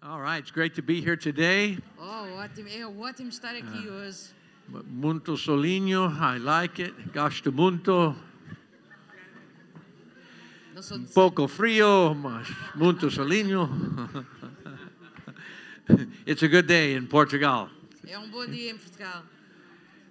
All right, it's great to be here today. Oh, ótimo. É ótimo estar aqui hoje. Muito solinho, I like it. Gosto muito. Não sou Um de pouco frio, mas muito solinho. it's a good day in Portugal. É um bom dia em Portugal.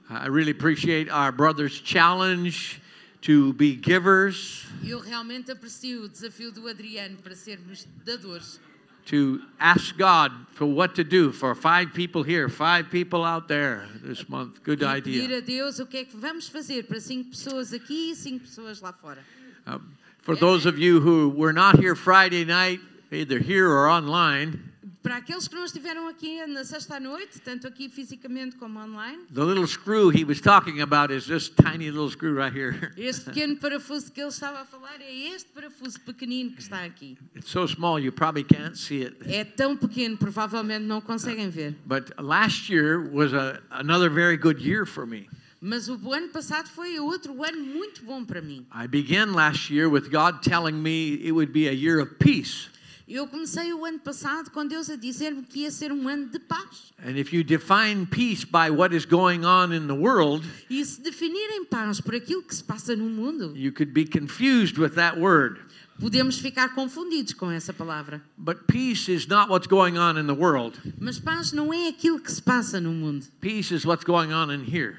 I really appreciate our brother's challenge to be givers, Eu realmente aprecio o desafio do Adriano para sermos dadores. To ask God for what to do for five people here, five people out there this month. Good pedir idea. a Deus o que é que vamos fazer para cinco pessoas aqui e cinco pessoas lá fora. Um, for those of you who were not here Friday night, either here or online, Para aqueles que não estiveram aqui na sexta noite, tanto aqui fisicamente como online, the little screw he was talking about is this tiny little screw right here. este pequeno parafuso que ele estava a falar é este parafuso pequenino que está aqui. It's so small you probably can't see it. É tão pequeno, provavelmente não conseguem ver. But last year was a, another very good year for me. Mas o ano passado foi outro ano muito bom para mim. I began last year with God telling me it would be a year of peace. Eu comecei o ano passado com Deus a dizer-me que ia ser um ano de paz. And if you define peace by what is going on in the world, E se definirem paz por aquilo que se passa no mundo, you could be confused with that word. podemos ficar confundidos com essa palavra. But peace is not what's going on in the world. Mas paz não é aquilo que se passa no mundo. Peace is what's going on in here.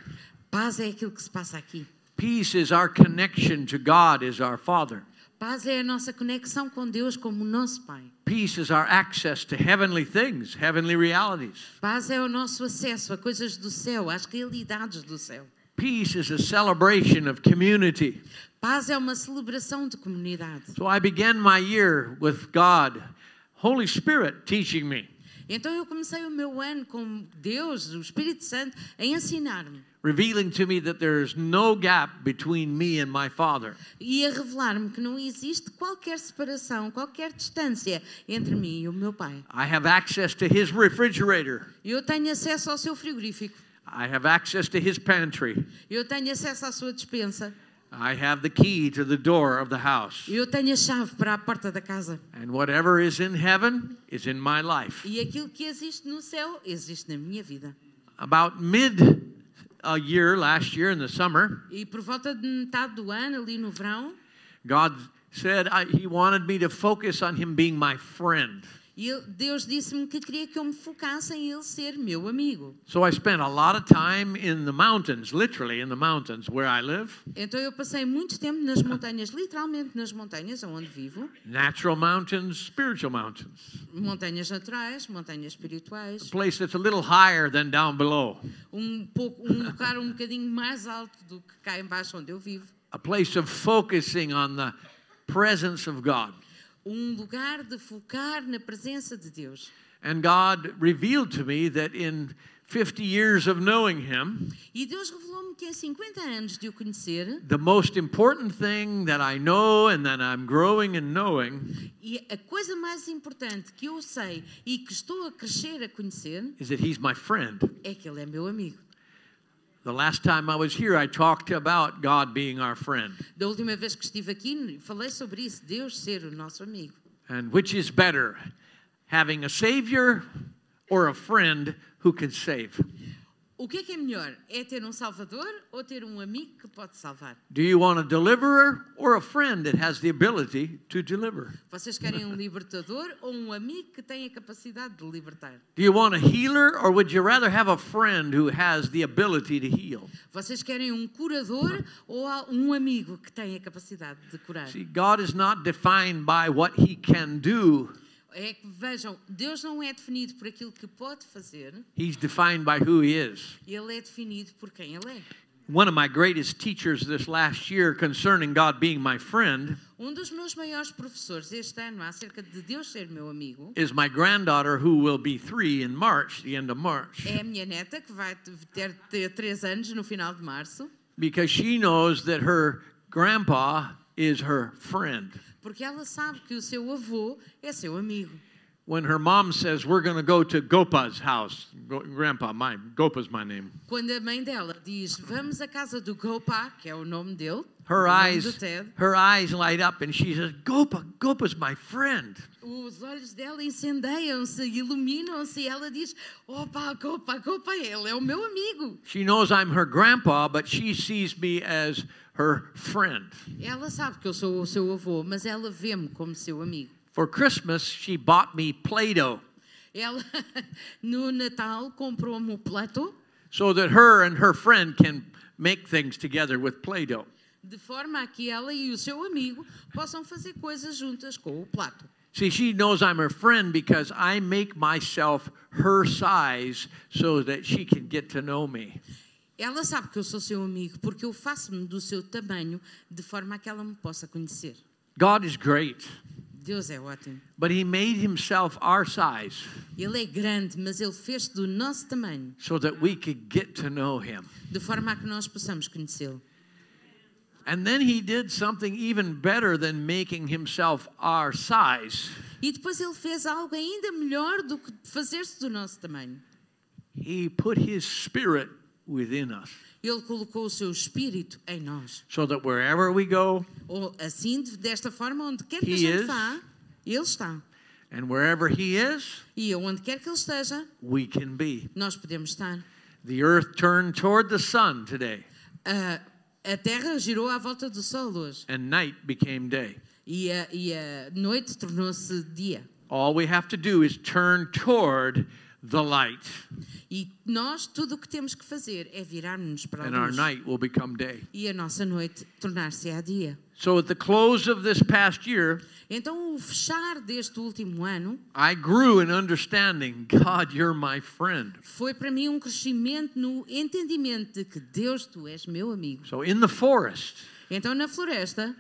Paz é aquilo que se passa aqui. Peace is our connection to God as our Father. Paz é a nossa conexão com Deus como nosso Pai. Peace is our access to heavenly things, heavenly realities. Paz é o nosso acesso a coisas do céu, às realidades do céu. Peace is a celebration of community. Paz é uma celebração de comunidade. So I began my year with God, Holy Spirit teaching me, Então eu comecei o meu ano com Deus, o Espírito Santo, a ensinar-me revealing to me that there's no gap between me and my Father. e a revelar-me que não existe qualquer separação, qualquer distância entre mim e o meu Pai. I have access to His refrigerator. Eu tenho acesso ao seu frigorífico, I have access to His pantry. eu tenho acesso à sua despensa, I have the key to the door of the house. eu tenho a chave para a porta da casa. And whatever is in heaven is in my life. E aquilo que existe no céu existe na minha vida. About mid a year last year in the summer, E por volta de metade do ano, ali no verão, God said I, He wanted me to focus on Him being my friend. Ele- Deus disse-me que queria que eu me focasse em Ele ser meu amigo. So I spent a lot of time in the mountains, literally in the mountains where I live Então eu passei muito tempo nas montanhas, literalmente nas montanhas onde vivo, natural mountains, spiritual mountains. montanhas naturais, montanhas espirituais, A place that's a little higher than down below. um pouco um lugar um bocadinho mais alto do que cá embaixo onde eu vivo, A place of focusing on the presence of God. Um lugar de focar na presença de Deus. And God revealed to me that in 50 years of knowing Him, E Deus revelou-me que em 50 anos de o conhecer, the most important thing that I know and that I'm growing and knowing e a coisa mais importante que eu sei e que estou a crescer a conhecer is that He's my friend. é que Ele é meu amigo. The last time I was here, I talked about God being our friend. Da última vez que estive aqui, falei sobre isso, Deus ser o nosso amigo. And which is better, having a Savior or a friend who can save? O que é que é melhor? É ter um salvador ou ter um amigo que pode salvar? Do you want a deliverer or a friend that has the ability to deliver? Vocês querem um libertador ou um amigo que tem a capacidade de libertar? Do you want a healer or would you rather have a friend who has the ability to heal? Vocês querem um curador ou um amigo que tem a capacidade de curar? See, God is not defined by what he can do, É que vejam, Deus não é definido por aquilo que pode fazer, he's defined by who he is. ele é definido por quem ele é. One of my greatest teachers this last year concerning God being my friend Um dos meus maiores professores este ano acerca de Deus ser meu amigo is my granddaughter who will be 3 in March, the end of March. é a minha neta que vai ter, ter três anos no final de março, because she knows that her grandpa is her friend. Porque ela sabe que o seu avô é seu amigo. When her mom says, We're going to go to Gopa's house, grandpa, my, Gopa's my name. Quando a mãe dela diz vamos à casa do Gopa, que é o nome dele, her eyes, her eyes light up, and she says, "Gopa, Gopa's my friend." Os olhos dela incendeiam-se, iluminam-se e ela diz: Opa, opa, opa, ele é o meu amigo. She knows I'm her grandpa, but she sees me as her friend. Ela sabe que eu sou o seu avô, mas ela vê-me como seu amigo. For Christmas, she bought me Play-Doh Ela, no Natal, comprou-me o plato, so that her and her friend can make things together with Play-Doh. de forma a que ela e o seu amigo possam fazer coisas juntas com o plato. See, she knows I'm her friend because I make myself her size so that she can get to know me. Ela sabe que eu sou seu amigo porque eu faço-me do seu tamanho de forma a que ela me possa conhecer. God is great, Deus é ótimo. but He made Himself our size Ele é grande, mas ele fez do nosso tamanho, so that we could get to know Him. de forma a que nós possamos conhecê-lo. And then He did something even better than making Himself our size. E depois ele fez algo ainda melhor do que fazer-se do nosso tamanho. He put His Spirit within us Ele colocou o seu espírito em nós. so that wherever we go Ou assim, de- desta forma, onde quer que a He gente is. vá, ele está. and wherever He is, E onde quer que ele esteja, we can be. nós podemos estar. The earth turned toward the sun today, A, a terra girou à volta do sol hoje. and night became day. E a, e a noite tornou-se dia. All we have to do is turn toward the light, E nós, tudo o que temos que fazer é virar-nos para a and our luz. night will become day. E a nossa noite tornar-se a dia. So, at the close of this past year, Então, o fechar deste último ano I grew in understanding God, you're my friend. foi para mim um crescimento no entendimento de que Deus, tu és meu amigo. So, in the forest, Então, na floresta,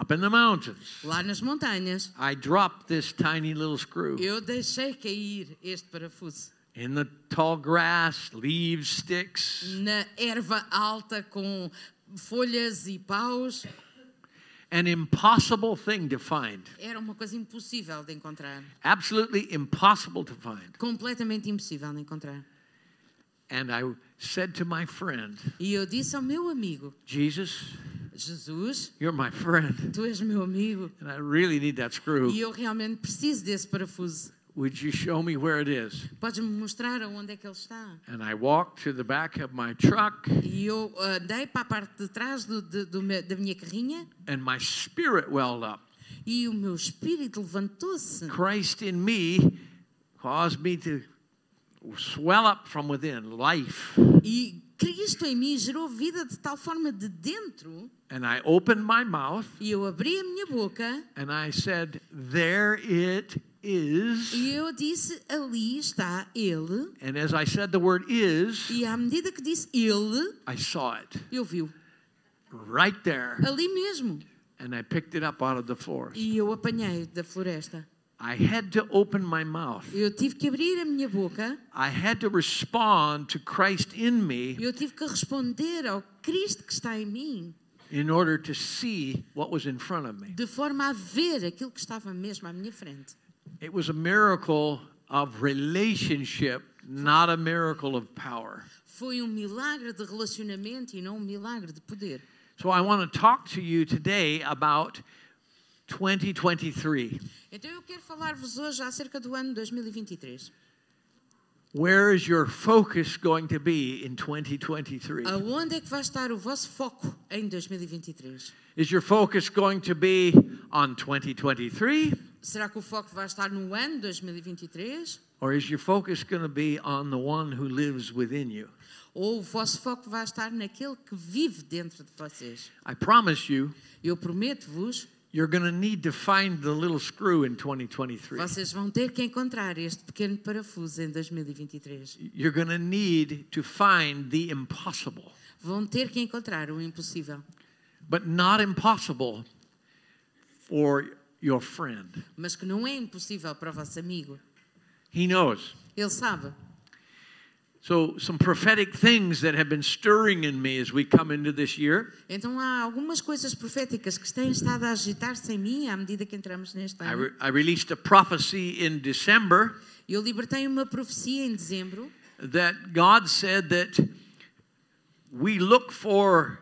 up in the mountains, lá nas montanhas, I dropped this tiny little screw. eu deixei cair este parafuso. In the tall grass, leaves, sticks, Na erva alta com folhas e paus, an impossible thing to find. era uma coisa impossível de encontrar. Absolutely impossible to find. Completamente impossível de encontrar. And I said to my friend, E eu disse ao meu amigo, Jesus, Jesus, you're my friend. tu és meu amigo And I really need that screw. e eu realmente preciso desse parafuso. Would you show me where it is? Podes-me mostrar aonde é que ele está? And I walked to the back of my truck, E eu ah, andei para a parte de trás do, de- do da minha carrinha and my spirit welled up. e o meu espírito levantou-se. Christ in me caused me to swell up from within, life. E Cristo em mim gerou vida de tal forma de dentro. And I opened my mouth E eu abri a minha boca and I said, There it is. e eu disse: Ali está Ele. And as I said the word is, E à medida que disse Ele, I saw it eu vi-o. right there. Ali mesmo. And I picked it up out of the forest. E eu apanhei da floresta. I had to open my mouth. Eu tive que abrir a minha boca. I had to respond to Christ in me Eu tive que responder ao Cristo que está em mim. in order to see what was in front of me. De forma a ver aquilo que estava mesmo à minha frente. It was a miracle of relationship, not a miracle of power. Foi um milagre de relacionamento e não um milagre de poder. So I want to talk to you today about 2023. Então eu quero falar-vos hoje acerca do ano 2023. Where is your focus going to be in 2023? Aonde é que vai estar o vosso foco em 2023? Is your focus going to be on 2023 Será que o foco vai estar no ano 2023? or is your focus going to be on the one who lives within you? Ou o vosso foco vai estar naquele que vive dentro de vocês? I promise you, Eu prometo-vos, you're going to need to find the little screw in 2023. vocês vão ter que encontrar este pequeno parafuso em 2023. You're going to need to find the impossible, Vão ter que encontrar o impossível, but not impossible for your friend. mas que não é impossível para o vosso amigo. He knows. Ele sabe. So, some prophetic things that have been stirring in me as we come into this year. Então há algumas coisas proféticas que têm estado a agitar-se em mim à medida que entramos neste I, re- I released a prophecy in December Eu libertei uma profecia em dezembro that God said that we look for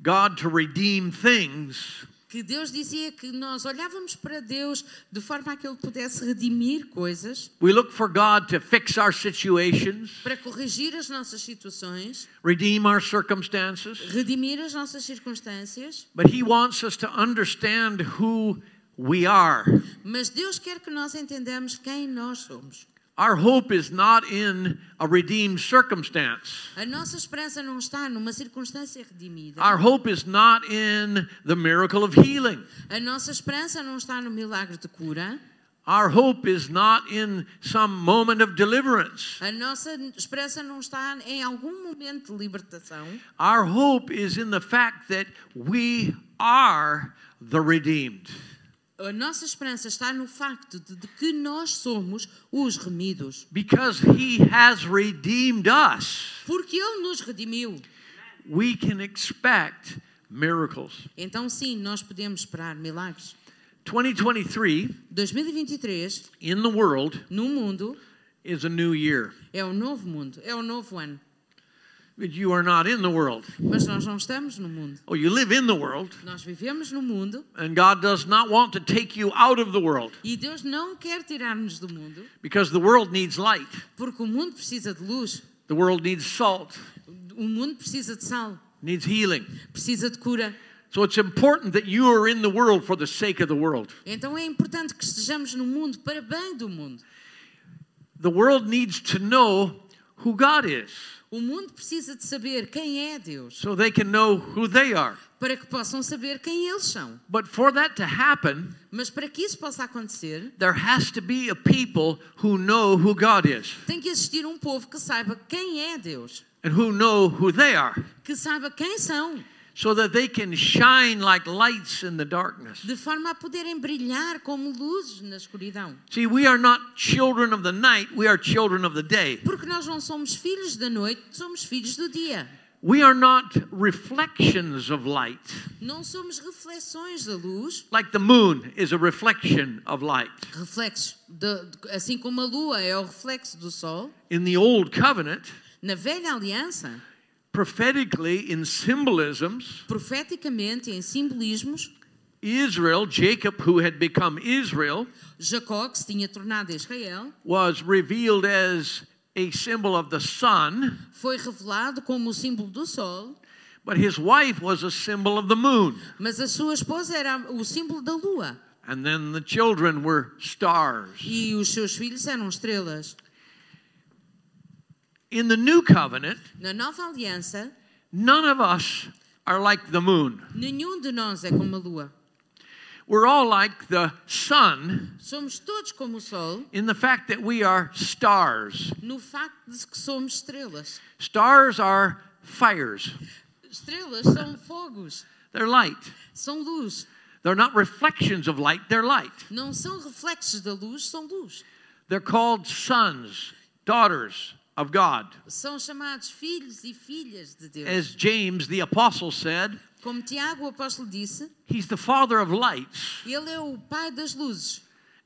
God to redeem things, que Deus dizia que nós olhávamos para Deus de forma a que Ele pudesse redimir coisas, we look for God to fix our situations, para corrigir as nossas situações, redeem our circumstances. redimir as nossas circunstâncias, But He wants us to understand who we are. mas Deus quer que nós entendamos quem nós somos. Our hope is not in a redeemed circumstance. A nossa esperança não está numa circunstância redimida. Our hope is not in the miracle of healing. A nossa esperança não está no milagre de cura. Our hope is not in some moment of deliverance. A nossa esperança não está em algum momento de libertação. Our hope is in the fact that we are the redeemed. A nossa esperança está no facto de, de que nós somos os remidos. Because He has redeemed us, Porque Ele nos redimiu. we can expect miracles. Então, sim, nós podemos esperar milagres. 2023 2023, in the world no mundo, is a new year. é o novo mundo, é o novo ano. But you are not in the world. Mas nós não estamos no mundo. Oh, you live in the world, Nós vivemos no mundo and God does not want to take you out of the world e Deus não quer tirar-nos do mundo, because the world needs light. porque o mundo precisa de luz, The world needs salt, o mundo precisa de sal, needs healing. precisa de cura. So it's important that you are in the world for the sake of the world. Então é importante que estejamos no mundo para bem do mundo. The world needs to know who God is O mundo precisa de saber quem é Deus, so they can know who they are. para que possam saber quem eles são. But for that to happen, Mas para que isso possa acontecer, there has to be a people who know who God is tem que existir um povo que saiba quem é Deus, and who know who they are que saiba quem são, so that they can shine like lights in the darkness. de forma a poderem brilhar como luzes na escuridão. See, we are not children of the night, we are children of the day. Porque nós não somos filhos da noite, somos filhos do dia. We are not reflections of light. Não somos reflexões da luz, Like the moon is a reflection of light. reflexos, de- de- assim como a lua é o reflexo do sol. In the old covenant, Na velha aliança, prophetically in symbolisms, profeticamente, em simbolismos, Israel, Jacob, who had become Israel, Jacó, que se tinha tornado Israel, was revealed as a symbol of the sun, foi revelado como o símbolo do sol, but his wife was a symbol of the moon. mas a sua esposa era o símbolo da lua And then the children were stars. e os seus filhos eram estrelas. In the new covenant, Na nova aliança, none of us are like the moon. nenhum de nós é como a lua. We're all like the sun Somos todos como o sol in the fact that we are stars. no facto de que somos estrelas. Stars are fires, Estrelas são fogos, they're light. são luz. They're not reflections of light, they're light. Não são reflexos da luz, são luz. They're called sons, daughters of God. São chamados filhos e filhas de Deus. As James the apostle said, Como Tiago, o apóstolo, disse, he's the father of lights. ele é o pai das luzes.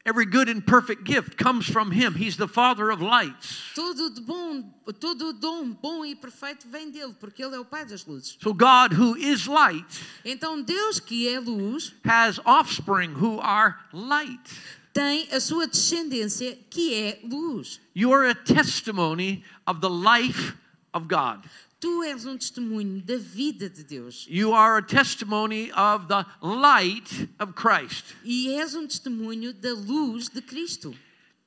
Every good and perfect gift comes from him. He's the father of lights. Todo bom, todo dom bom e perfeito vem dele, porque ele é o pai das luzes. So God, who is light, Então Deus, que é luz, has offspring who are light. Tem a sua descendência, que é luz. You are a testimony of the life of God. Tu és um testemunho da vida de Deus. You are a testimony of the light of Christ. E és um testemunho da luz de Cristo.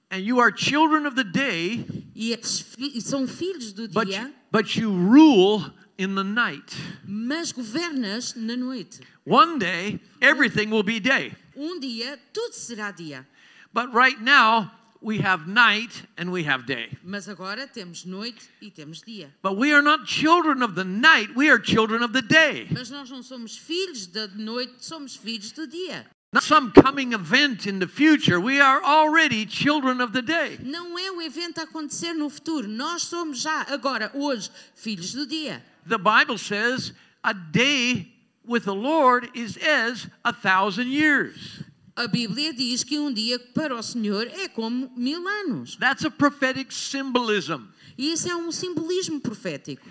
And you are children of the day, E são filhos do but, dia, but you rule in the night. mas governas na noite. One day, everything will be day. Um dia tudo será dia. But right now, we have night and we have day. Mas agora temos noite e temos dia. But we are not children of the night, we are children of the day. Mas nós não somos filhos da noite, somos filhos do dia. Not some coming event in the future. We are already children of the day. Não é um evento a acontecer no futuro. Nós somos já, agora, hoje, filhos do dia. The Bible says a day with the Lord is as a thousand years. A Bíblia diz que um dia para o Senhor é como mil anos. That's a prophetic symbolism. E isso é um simbolismo profético.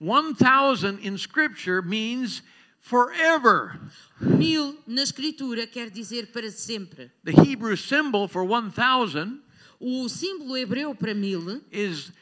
1,000 in Scripture means forever. Mil na escritura quer dizer para sempre. The Hebrew symbol for 1,000 O símbolo hebreu para mil is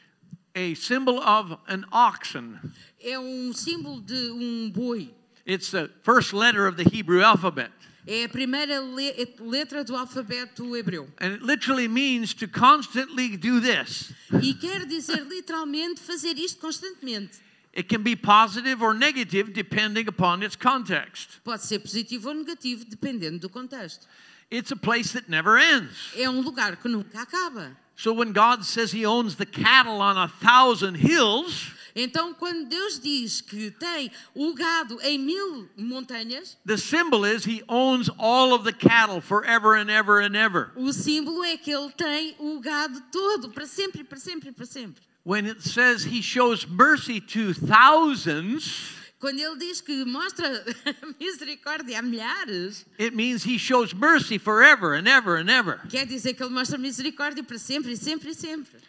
a symbol of an oxen. é um símbolo de um boi. It's the first letter of the Hebrew alphabet. É a primeira le- letra do alfabeto hebreu. And it literally means to constantly do this. E quer dizer literalmente fazer isto constantemente. It can be positive or negative depending upon its context. Pode ser positivo ou negativo, dependendo do contexto. It's a place that never ends. É um lugar que nunca acaba. So when God says He owns the cattle on a thousand hills, Então, quando Deus diz que tem o gado em mil montanhas, the symbol is He owns all of the cattle forever and ever and ever. o símbolo é que Ele tem o gado todo, para sempre, para sempre, para sempre. When it says He shows mercy to thousands, Quando Ele diz que mostra misericórdia a milhares, it means He shows mercy forever and ever and ever. quer dizer que Ele mostra misericórdia para sempre, e sempre, e sempre.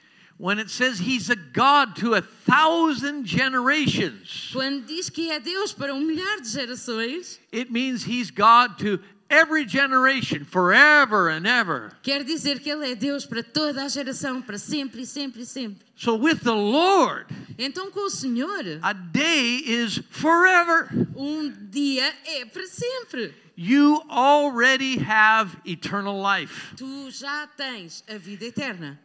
When it says He's a God to a thousand generations, Quando diz que é Deus para um milhar de gerações, it means He's God to every generation forever and ever. quer dizer que Ele é Deus para toda a geração, para sempre, e sempre, e sempre. So with the Lord, Então, com o Senhor, a day is forever. um dia é para sempre. You already have eternal life. Tu já tens a vida eterna.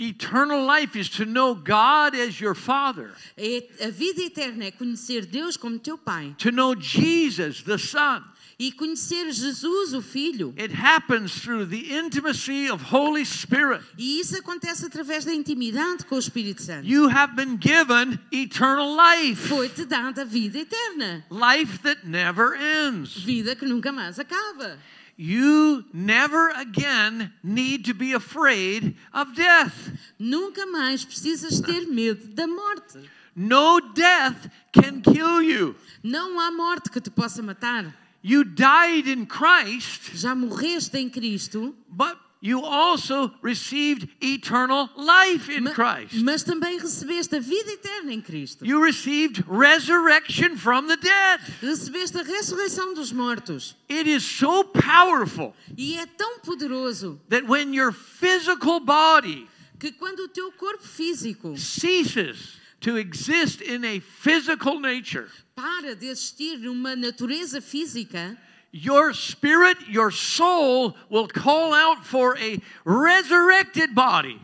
Eternal life is to know God as your Father, A vida eterna é conhecer Deus como teu Pai to know Jesus, the Son. e conhecer Jesus, o Filho. It happens through the intimacy of Holy Spirit. E isso acontece através da intimidade com o Espírito Santo. You have been given eternal life, Foi-te dada a vida eterna. life that never ends. Vida que nunca mais acaba. You never again need to be afraid of death. Nunca mais precisas ter medo da morte. No death can kill you. Não há morte que te possa matar. You died in Christ, Já morreste em Cristo, but you also received eternal life in Christ. mas também recebeste a vida eterna em Cristo. You received resurrection from the dead. Recebeste a ressurreição dos mortos. It is so powerful E é tão poderoso that when your physical body que quando o teu corpo físico ceases to exist in a physical nature, para de existir numa natureza física, your spirit, your soul will call out for a resurrected body.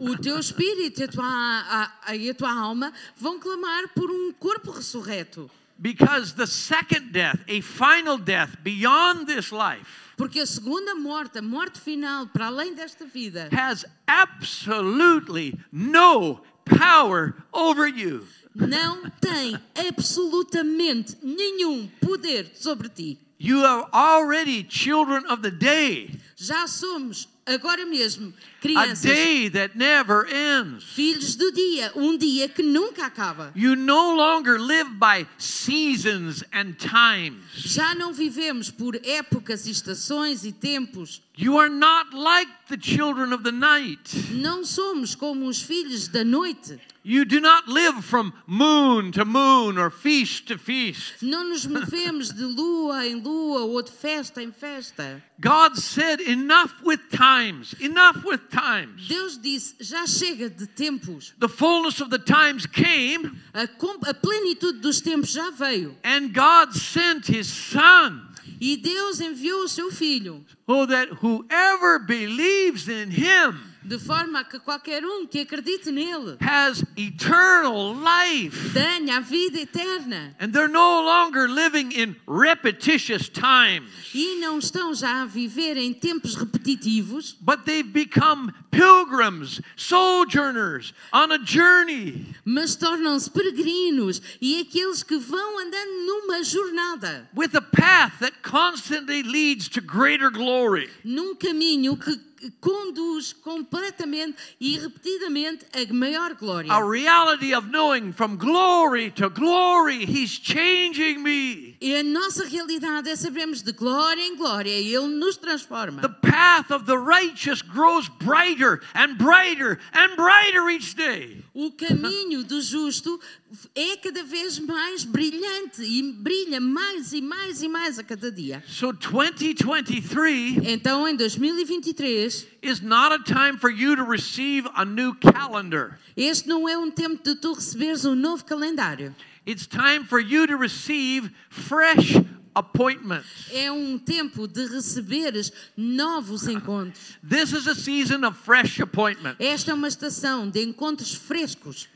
o teu espírito e a tua, a- a- e a tua alma vão clamar por um corpo ressurreto. Because the second death, a final death beyond this life, Porque a segunda morte, a morte final, para além desta vida, has absolutely no power over you. não tem absolutamente nenhum poder sobre ti. You are already children of the day, Já somos, agora mesmo, a crianças, day that never ends. filhos do dia, um dia que nunca acaba. You no longer live by seasons and times. Já não vivemos por épocas, estações e tempos. You are not like the children of the night. Não somos como os filhos da noite. You do not live from moon to moon or feast to feast. Não nos movemos de lua em lua ou de festa em festa. God said, Enough with times, enough with times. Deus disse: já chega de tempos. The fullness of the times came, A, a plenitude dos tempos já veio. and God sent His Son, E Deus enviou o seu filho, so that whoever believes in Him de forma que qualquer um que acredite nele has eternal life. tenha a vida eterna. And they're no longer living in repetitious times, E não estão já a viver em tempos repetitivos, but they've become pilgrims, sojourners on a journey. mas tornam-se peregrinos e aqueles que vão andando numa jornada, with a path that constantly leads to greater glory. num caminho que conduz completamente e repetidamente a maior glória. A reality of knowing from glory to glory, He's changing me. E a nossa realidade é sabermos de glória em glória, Ele nos transforma. The path of the righteous grows brighter and brighter and brighter each day. O caminho do justo é cada vez mais brilhante e brilha mais e mais e mais a cada dia. So 2023 Então, em 2023, is not a time for you to receive a new calendar. este não é um tempo de tu receberes um novo calendário. It's time for you to receive fresh appointments. É um tempo de receberes novos encontros. This is a season of fresh appointments. Esta é uma estação de encontros frescos.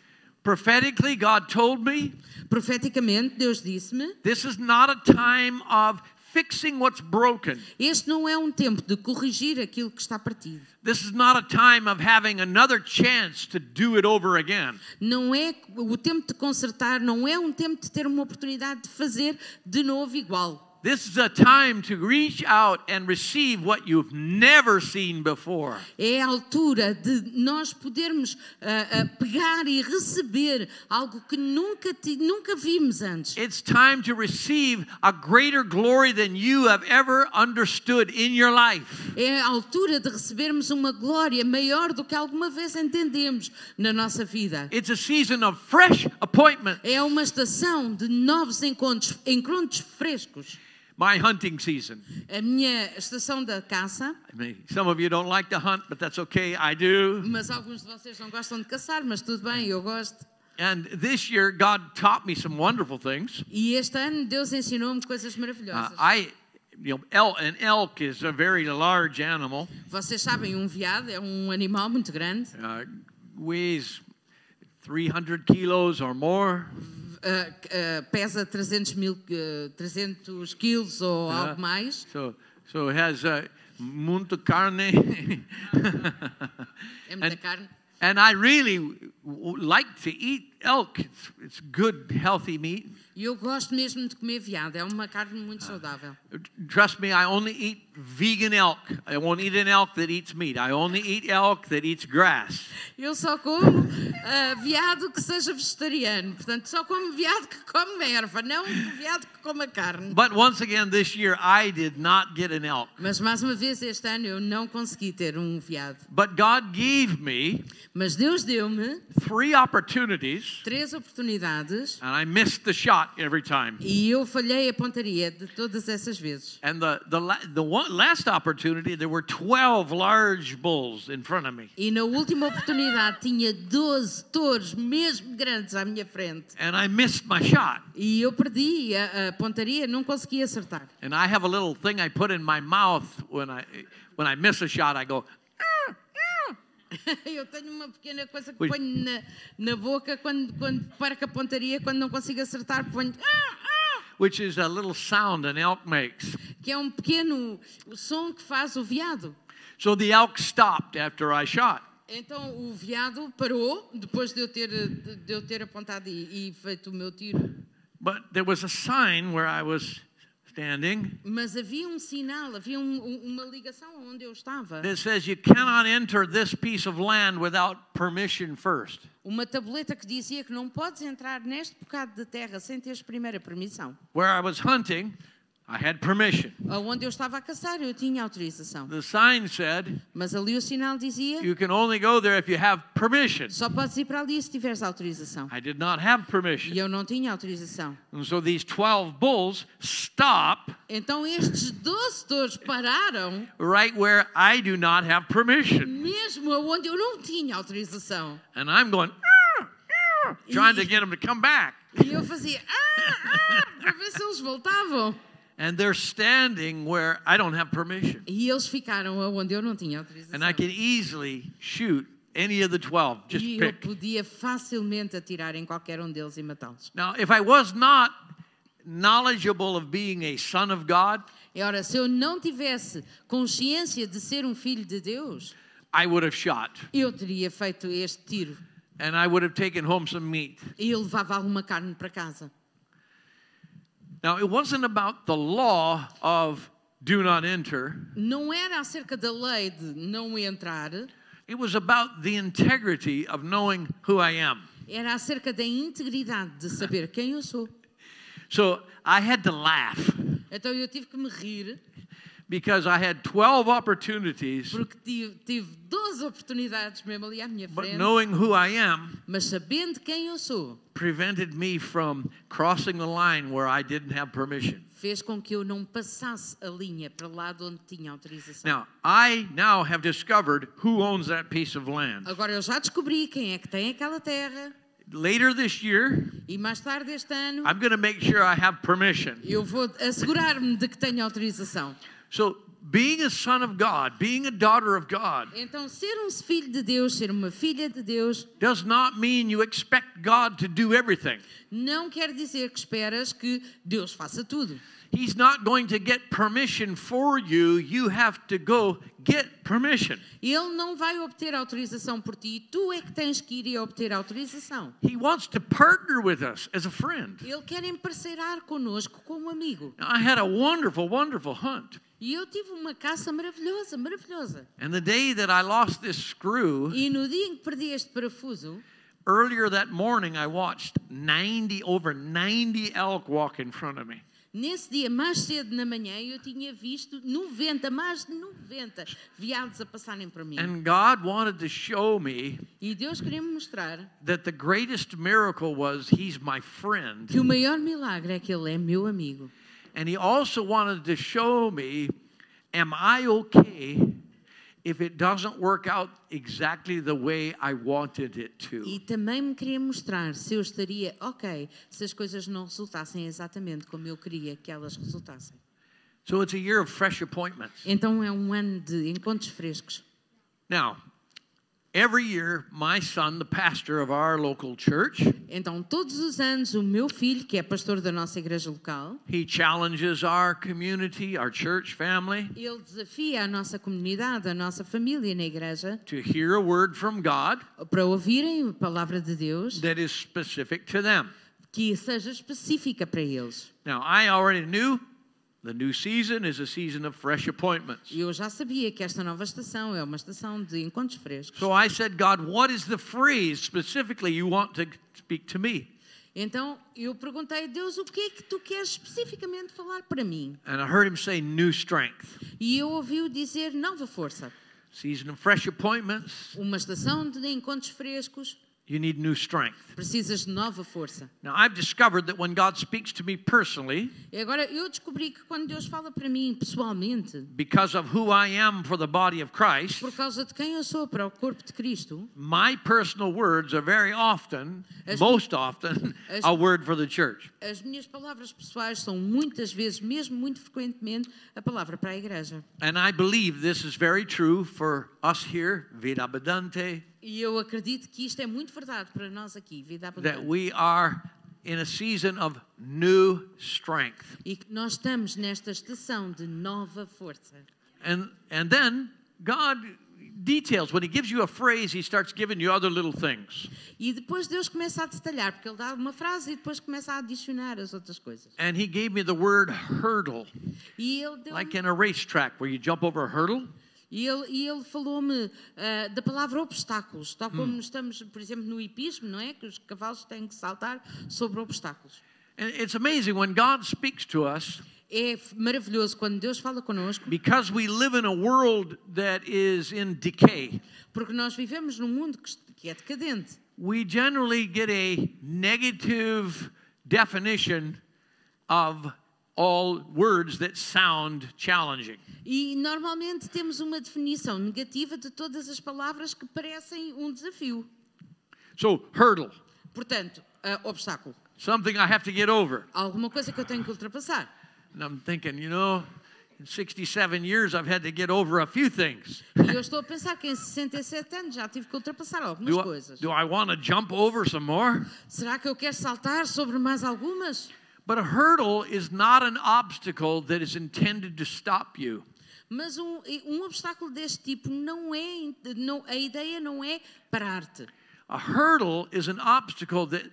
Prophetically, God told me Profeticamente, Deus disse-me: this is not a time of fixing what's broken. Este não é um tempo de corrigir aquilo que está partido. This is not a time of having another chance to do it over again. Não é o tempo de consertar, não é um tempo de ter uma oportunidade de fazer de novo igual. This is a time to reach out and receive what you've never seen before. É a altura de nós podermos ah, ah, pegar e receber algo que nunca, nunca vimos antes. It's time to receive a greater glory than you have ever understood in your life. É a altura de recebermos uma glória maior do que alguma vez entendemos na nossa vida. It's a season of fresh appointment. É uma estação de novos encontros, encontros frescos. My hunting season. Minha estação da caça, I mean, some of you don't like to hunt, but that's okay. I do. mas alguns de vocês não gostam de caçar, mas tudo bem, eu gosto. And this year, God taught me some wonderful things. E este ano Deus ensinou-me coisas Uh, maravilhosas. I, you know, an elk is a very large animal. Vocês sabem, um veado é um animal muito grande, Uh, weighs 300 kilos or more. Ah, pesa 300 mil, ah, 300 quilos ou Yeah. algo mais. So, so it has uh, muito carne. É muita And- carne. and I really like to eat elk. It's, it's good, healthy meat. E eu gosto mesmo de comer veado, é uma carne muito saudável. Trust me, I only eat vegan elk. I won't eat an elk that eats meat. I only eat elk that eats grass. Eu só como ah, veado que seja vegetariano, portanto, só como veado que come erva, não veado que coma carne. But once again, this year, I did not get an elk. Mas mais uma vez este ano eu não consegui ter um veado. But God gave me Mas Deus deu-me three opportunities, três oportunidades and I missed the shot every time. e eu falhei a pontaria de todas essas vezes. And the, the, the one, last opportunity, there were 12 large bulls in front of me. E na última oportunidade tinha 12 touros mesmo grandes à minha frente. And I missed my shot. E eu perdi a, a pontaria, não consegui acertar. And I have a little thing I put in my mouth when I, when I miss a shot. I go, Eu tenho uma pequena coisa que Ui. ponho na, na boca quando, quando perco a pontaria, quando não consigo acertar, ponho. "Ah, ah", which is a little sound an elk makes. Que é um pequeno som que faz o veado. So the elk stopped after I shot. Então o veado parou depois de eu ter, de eu ter apontado e, e feito o meu tiro. But there was a sign where I was standing Mas havia um sinal, havia um- um- uma ligação onde eu estava. that says you cannot enter this piece of land without permission first. Uma tabuleta que dizia que não podes entrar neste bocado de terra sem teres primeira permissão. Where I was hunting, I had permission. Onde eu estava a caçar, eu tinha autorização. The sign said Mas ali o sinal dizia: you can only go there if you have permission. só podes ir para ali se tiveres autorização. I did not have E permission. eu não tinha autorização. And so these 12 bulls stop Então estes 12 touros pararam right where I do not have permission. mesmo onde eu não tinha autorização. And I'm going, "Ah, ah," trying to get them to come back. E eu fazia ah, ah, para ver se eles voltavam. And they're standing where I don't have permission. E eles ficaram onde eu não tinha autorização. And I can easily shoot any of the 12, just E eu pick. podia facilmente atirar em qualquer um deles e matá-los. Now, if I was not knowledgeable of being a son of God, E ora, se eu não tivesse consciência de ser um filho de Deus, I would have shot eu teria feito este tiro and I would have taken home some meat. e eu levava alguma carne para casa. Now, it wasn't about the law of do not enter. não era acerca da lei de não entrar, It was about the integrity of knowing who I am. era acerca da integridade de saber quem eu sou. So I had to laugh Então eu tive que me rir, because I had 12 opportunities, porque tive, tive 12 oportunidades mesmo ali à minha but knowing who I am mas sabendo quem eu sou, prevented me from crossing the line where I didn't have permission. fez com que eu não passasse a linha para lá de onde tinha autorização. Now, I now have discovered who owns that piece of land. Agora eu já descobri quem é que tem aquela terra Later this year, e mais tarde este ano I'm going to make sure I have permission. eu vou assegurar-me de que tenho autorização. So, being a son of God, being a daughter of God, Então, ser um filho de Deus, ser uma filha de Deus, does not mean you expect God to do everything. não quer dizer que esperas que Deus faça tudo. He's not going to get permission for you. You have to go get permission. Ele não vai obter autorização por ti, tu é que tens que ir e obter autorização. He wants to partner with us as a friend. Ele quer emparceirar connosco como amigo. I had a wonderful, wonderful hunt. E eu tive uma caça maravilhosa, maravilhosa. And the day that I lost this screw, E no dia em que perdi este parafuso, earlier that morning, I watched 90, over 90 elk walk in front of me. nesse dia mais cedo na manhã, eu tinha visto 90, mais de 90 veados a passarem por mim. And God wanted to show me E Deus queria me mostrar that the greatest miracle was He's my friend. que o maior milagre é que Ele é meu amigo. And He also wanted to show me, am I okay if it doesn't work out exactly the way I wanted it to? E também me queria mostrar se eu estaria ok se as coisas não resultassem exatamente como eu queria que elas resultassem. So it's a year of fresh appointments. Então é um ano de encontros frescos. Now, every year, my son, the pastor of our local church, Então, todos os anos, o meu filho, que é pastor da nossa igreja local, he challenges our community, our church family, ele desafia a nossa comunidade, a nossa família na igreja, to hear a word from God para ouvirem a palavra de Deus that is specific to them. que seja específica para eles. Now, I already knew the new season is a season of fresh appointments. E eu já sabia que esta nova estação é uma estação de encontros frescos. So I said, God, what is the phrase specifically you want to speak to me? Então eu perguntei a Deus o que é que tu queres especificamente falar para mim. And I heard him say, new strength. E eu ouvi-o dizer nova força. Season of fresh appointments, Uma estação de encontros frescos, you need new strength. precisas de nova força. Now, I've discovered that when God speaks to me personally, E agora eu descobri que quando Deus fala para mim pessoalmente, because of who I am for the body of Christ, por causa de quem eu sou para o corpo de Cristo, my personal words are very often, As- most often, as- a word for the church. as minhas palavras pessoais são muitas vezes, mesmo muito frequentemente, a palavra para a igreja. And I believe this is very true for us here, Vida Abundante, E eu acredito que isto é muito verdade para nós aqui, Vida that we are in a season of new strength. E que nós estamos nesta estação de nova força. And and then God details when he gives you a phrase, he starts giving you other little things. E depois Deus começa a detalhar, porque Ele dá uma frase e depois começa a adicionar as outras coisas. And he gave me the word hurdle, E Ele deu like um in a racetrack where you jump over a hurdle. E ele, e ele falou-me ah, da palavra obstáculos, tal Hum. como estamos, por exemplo, no hipismo, não é? Que os cavalos têm que saltar sobre obstáculos. And it's amazing when God speaks to us É maravilhoso quando Deus fala connosco, because we live in a world that is in decay. porque nós vivemos num mundo que é decadente. We generally get a negative definition of all words that sound challenging. E normalmente temos uma definição negativa de todas as palavras que parecem um desafio. So, hurdle, Portanto, ah, obstáculo. something I have to get over. Alguma coisa que eu tenho que ultrapassar. And I'm thinking, you know, in 67 years, I've had to get over a few things. E eu estou a pensar que em 67 anos já tive que ultrapassar algumas Do I, coisas. do I want to jump over some more? Será que eu quero saltar sobre mais algumas? But a hurdle is not an obstacle that is intended to stop you. Mas um, um obstáculo deste tipo não é, não, a ideia não é parar-te. A hurdle is an obstacle that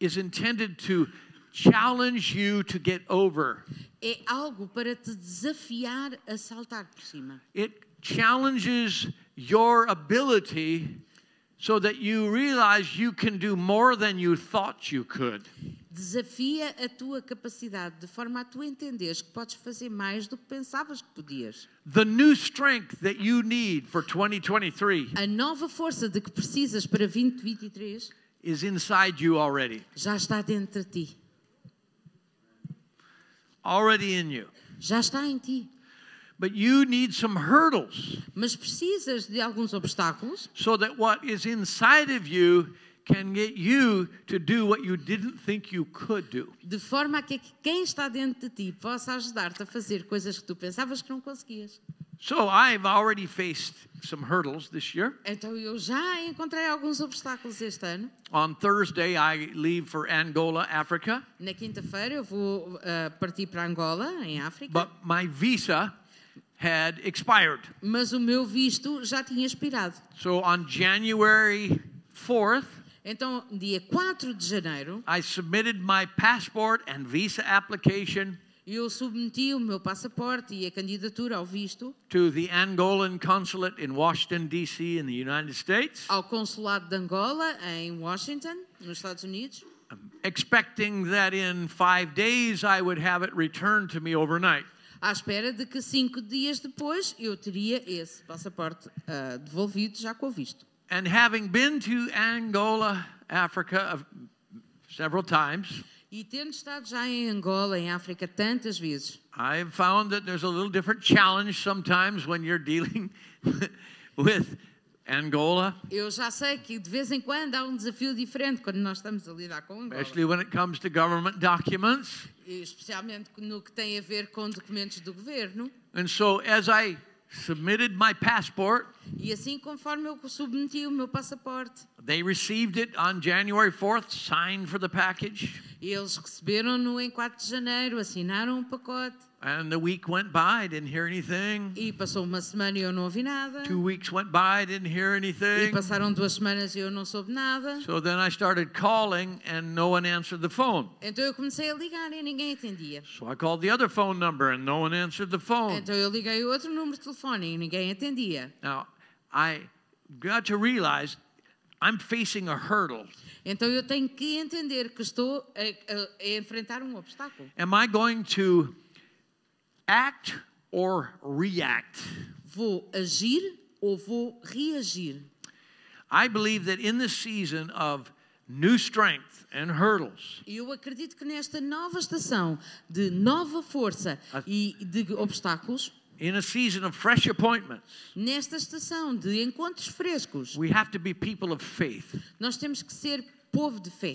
is intended to challenge you to get over. É algo para te desafiar a saltar por cima. It challenges your ability so that you realize you can do more than you thought you could. Desafia a tua capacidade de forma a tu entenderes que podes fazer mais do que pensavas que podias. The new strength that you need for 2023 A nova força de que precisas para 2023 is inside you already, já está dentro de ti. already in you. Já está em ti. But you need some hurdles Mas precisas de alguns obstáculos so that what is inside of you can get you to do what you didn't think you could do. de forma que quem está dentro de ti possa ajudar-te a fazer coisas que tu pensavas que não conseguias. So I've already faced some hurdles this year. Então eu já encontrei alguns obstáculos este ano. On Thursday, I leave for Angola, Africa, Na quinta-feira eu vou ah, partir para Angola, em África, but my visa had expired. mas o meu visto já tinha expirado. So on January 4th, Então, dia 4 de janeiro, I submitted my passport and visa application eu submeti o meu passaporte e a candidatura ao visto to the Angolan consulate in Washington, D.C., in the United States, ao consulado de Angola, em Washington, nos Estados Unidos, expecting that in five days I would have it returned to me overnight. À espera de que cinco dias depois eu teria esse passaporte ah, devolvido já com o visto. And having been to Angola, Africa, uh, several times, E tendo estado já em Angola, em África, tantas vezes, I've found that there's a little different challenge sometimes when you're dealing with Angola, eu já sei que de vez em quando há um desafio diferente quando nós estamos a lidar com Angola. especially when it comes to government documents. Especialmente no que tem a ver com documentos do governo. And so, as I submitted my passport, E assim, conforme eu submeti o meu passaporte, they received it on January 4th, signed for the package, eles receberam-no em 4 de janeiro, assinaram o pacote. And the week went by, I didn't hear anything. E passou uma semana e eu não ouvi nada. Two weeks went by, I didn't hear E anything. passaram duas semanas e eu não soube nada. So then I started calling, and no one answered the phone. Então eu comecei a ligar e ninguém atendia. So I called the other phone number, and no one answered the phone. Então eu liguei outro número de telefone e ninguém atendia. Now, I got to realize I'm facing a hurdle. Então eu tenho que entender que estou a, a- a enfrentar um obstáculo. Am I going to act or react? Vou agir ou vou reagir? I believe that in this season of new strength and hurdles, Eu acredito que nesta nova estação de nova força e de obstáculos, in a season of fresh appointments, nesta estação de encontros frescos, we have to be people of faith. nós temos que ser povo de fé.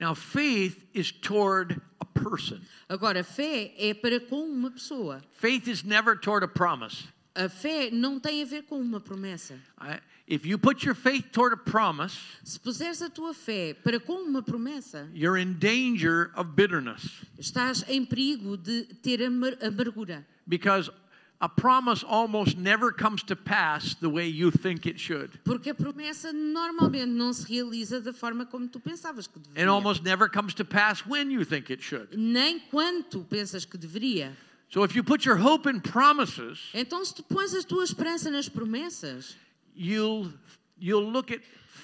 Now, faith is toward person. Agora, fé é para com uma pessoa. Faith is never toward a promise. A fé não tem a ver com uma promessa. I, if you put your faith toward a promise, Se puseres a tua fé para com uma promessa, you're in danger of bitterness estás em perigo de ter amar- amargura. because a promise almost never comes to pass the way you think it should. Porque a promessa normalmente não se realiza da forma como tu pensavas que deveria. It almost never comes to pass when you think it should. Nem quando tu pensas que deveria. So if you put your hope in promises, Então, se tu pões a tua esperança nas promessas, you'll you'll look at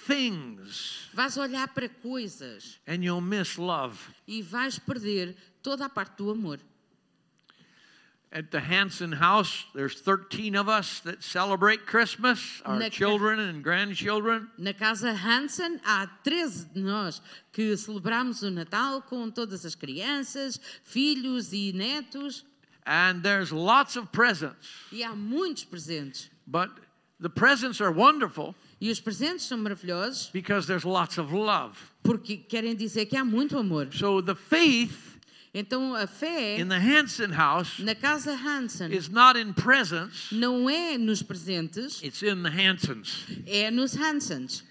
things vais olhar para coisas and you'll miss love. e vais perder toda a parte do amor. At the Hanson house, there's 13 of us that celebrate Christmas, our Na children and grandchildren. Na casa Hansen há 13 de nós que celebramos o Natal com todas as crianças, filhos e netos, And there's lots of presents. e há muitos presentes. But the presents are wonderful E os presentes são maravilhosos because there's lots of love. porque querem dizer que há muito amor. So the faith Então a fé in the Hanson house na casa Hansen is not in presents, não é nos presentes, it's in the Hansons. é nos Hansens.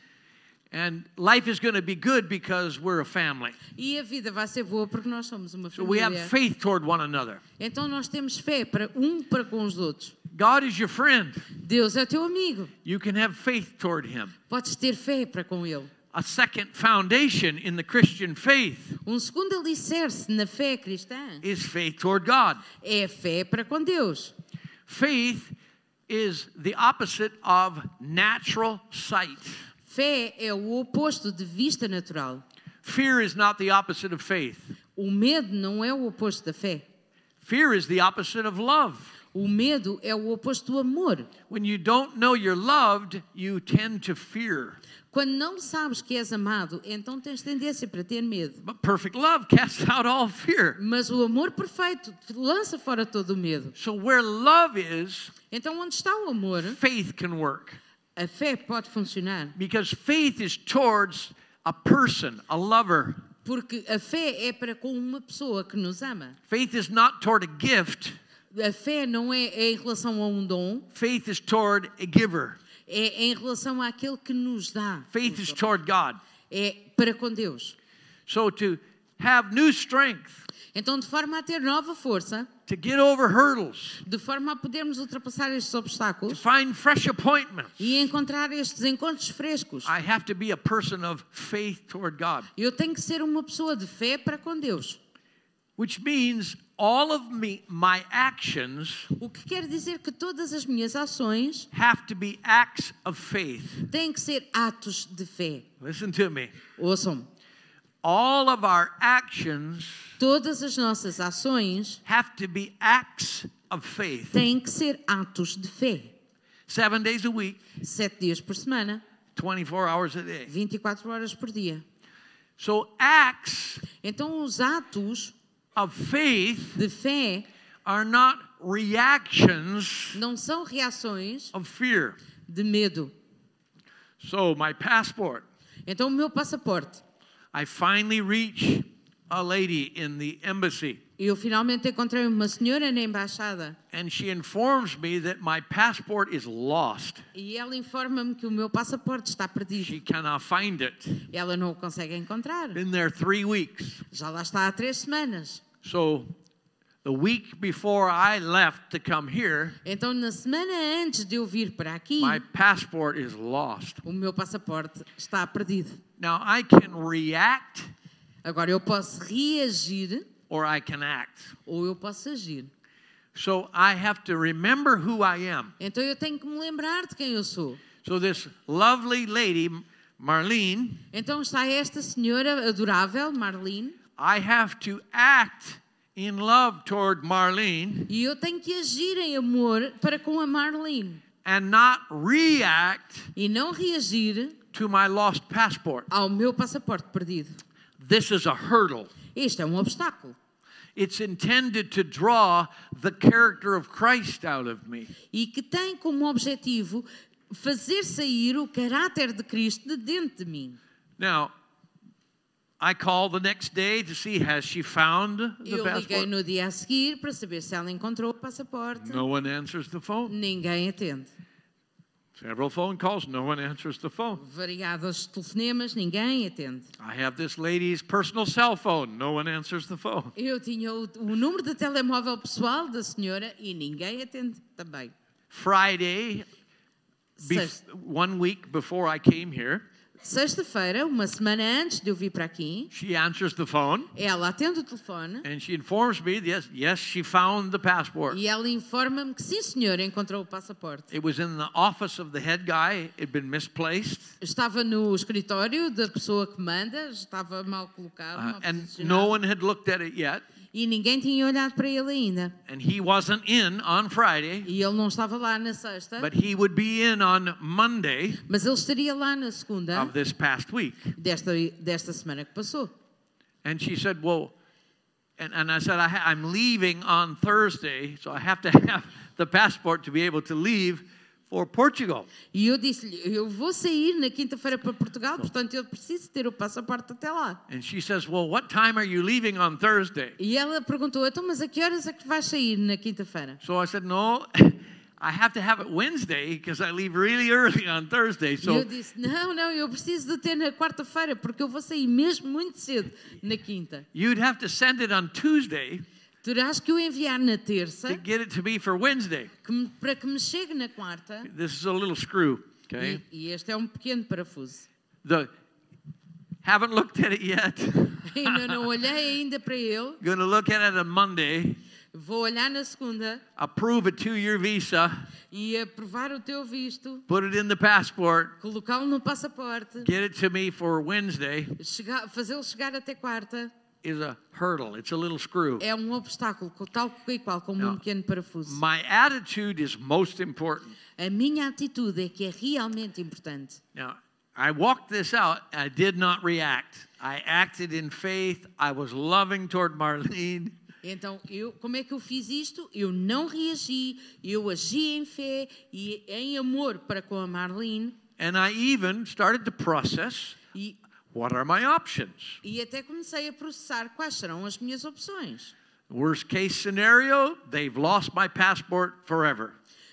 And life is going to be good because we're a family. E a vida vai ser boa porque nós somos uma So we have família. faith toward one another. Então nós temos fé para um para com os outros. God is your friend. Deus é teu amigo. You can have faith toward him. Podes ter fé para com ele. A second foundation in the Christian faith Um segundo alicerce na fé cristã is faith toward God. é fé para com Deus. Faith is the opposite of natural sight. Fé é o oposto de vista natural. Fear is not the opposite of faith. O medo não é o oposto da fé. Fear is the opposite of love. O medo é o oposto do amor. When you don't know you're loved, you tend to fear. Quando não sabes que és amado, então tens tendência para ter medo. But perfect love casts out all fear. Mas o amor perfeito lança fora todo o medo. So where love is, Então, onde está o amor, faith can work. a fé pode funcionar. Because faith is towards a person, a lover. Porque a fé é para com uma pessoa que nos ama. Faith is not toward a gift, A fé não é, é em relação a um dom, faith is toward a giver. É em relação àquele que nos dá. Faith is toward God. É para com Deus. So to have new strength, Então, de forma a ter nova força, to get over hurdles, de forma a podermos ultrapassar estes to obstáculos find fresh appointments, e encontrar estes encontros frescos, I have to be a person of faith toward God, eu tenho que ser uma pessoa de fé para com Deus. which means all of me, my actions O que quer dizer que todas as minhas ações have to be acts of faith. têm que ser atos de fé. Listen to me. Ouçam, All of our actions todas as nossas ações have to be acts of faith. têm que ser atos de fé. Seven days a week, Sete dias por semana, 24 hours a day. 24 horas por dia. So acts Então, os atos of faith de fé are not reactions não são reações of fear. de medo. So my passport, Então, o meu passaporte. I finally reach a lady in the embassy Eu finalmente encontrei uma senhora na embaixada and she informs me that my passport is lost. e ela informa-me que o meu passaporte está perdido. She cannot find it. Ela não o consegue encontrar. Been there 3 weeks. Já lá está há três semanas. So the week before I left to come here, Então, na semana antes de eu vir para aqui, my passport is lost. o meu passaporte está perdido. Now I can react Agora, eu posso reagir or I can act. ou eu posso agir. So I have to remember who I am. Então, eu tenho que me lembrar de quem eu sou. So this lovely lady, Marlene, Então, está esta senhora adorável, Marlene, I have to act in love toward Marlene e eu tenho que agir em amor para com a Marlene and not react e não reagir to my lost passport. ao meu passaporte perdido. This is a hurdle. Este é um obstáculo It's intended to draw the character of Christ out of me. e que tem como objetivo fazer sair o caráter de Cristo de dentro de mim. Now, I call the next day to see has she found the Eu liguei passport. no dia a seguir para saber se ela encontrou o passaporte. No one answers the phone. Ninguém atende. Several phone calls, no one answers the phone. Variados telefonemas, ninguém atende. I have this lady's personal cell phone, no one answers the phone. Eu tinha o, o número de telemóvel pessoal da senhora e ninguém atende também. Friday, one week before I came here, Sexta-feira, uma semana antes de eu vir para aqui, she answers the phone ela atende o telefone and she informs me yes, yes, she found the passport. e ela informa-me que sim, senhora, encontrou o passaporte. It was in the office of the head guy, it had been misplaced, Estava no escritório da pessoa que manda, estava mal colocado, uh, mal and posicionado, no one had looked at it yet. E ninguém tinha olhado para ele ainda. And he wasn't in on Friday, E ele não estava lá na sexta, but he would be in on Monday mas ele estaria lá na segunda of this past week. desta, desta semana que passou. And she said, Well, and, and I said, I I'm leaving on Thursday, so I have to have the passport to be able to leave for Portugal. E eu disse-lhe: Eu vou sair na quinta-feira para Portugal, portanto eu preciso ter o passaporte até lá. And she says, Well, what time are you leaving on Thursday? E ela perguntou: Então, mas a que horas é que vais sair na quinta-feira? So I said, No, I have to have it Wednesday because I leave really early on Thursday. E eu So disse: Não, não, eu preciso de ter na quarta-feira, porque eu vou sair mesmo muito cedo na quinta. you'd have to send it on Tuesday Terás que o enviar na terça to get it to me for Wednesday. que para que me chegue na quarta. This is a little screw, okay? E, e este é um pequeno parafuso. The Haven't looked at it yet. Ainda não olhei ainda para ele. Going to look at it on Monday. Vou olhar na segunda Approve a two-year visa. e aprovar o teu visto, Put it in the passport. colocá-lo no passaporte, Get it to me for Wednesday. fazê-lo chegar até quarta. Is a hurdle. It's a little screw. É um obstáculo, tal e qual como Não. um pequeno parafuso. My attitude is most important. A minha atitude é que é realmente importante. Now, I walked this out. I did not react. I acted in faith. I was loving toward Marlene. Então, eu, como é que eu fiz isto? Eu não reagi, eu agi em fé e em amor para com a Marlene And I even started to process what are my options? e até comecei a processar quais serão as minhas opções. Worst case scenario, they've lost my passport forever.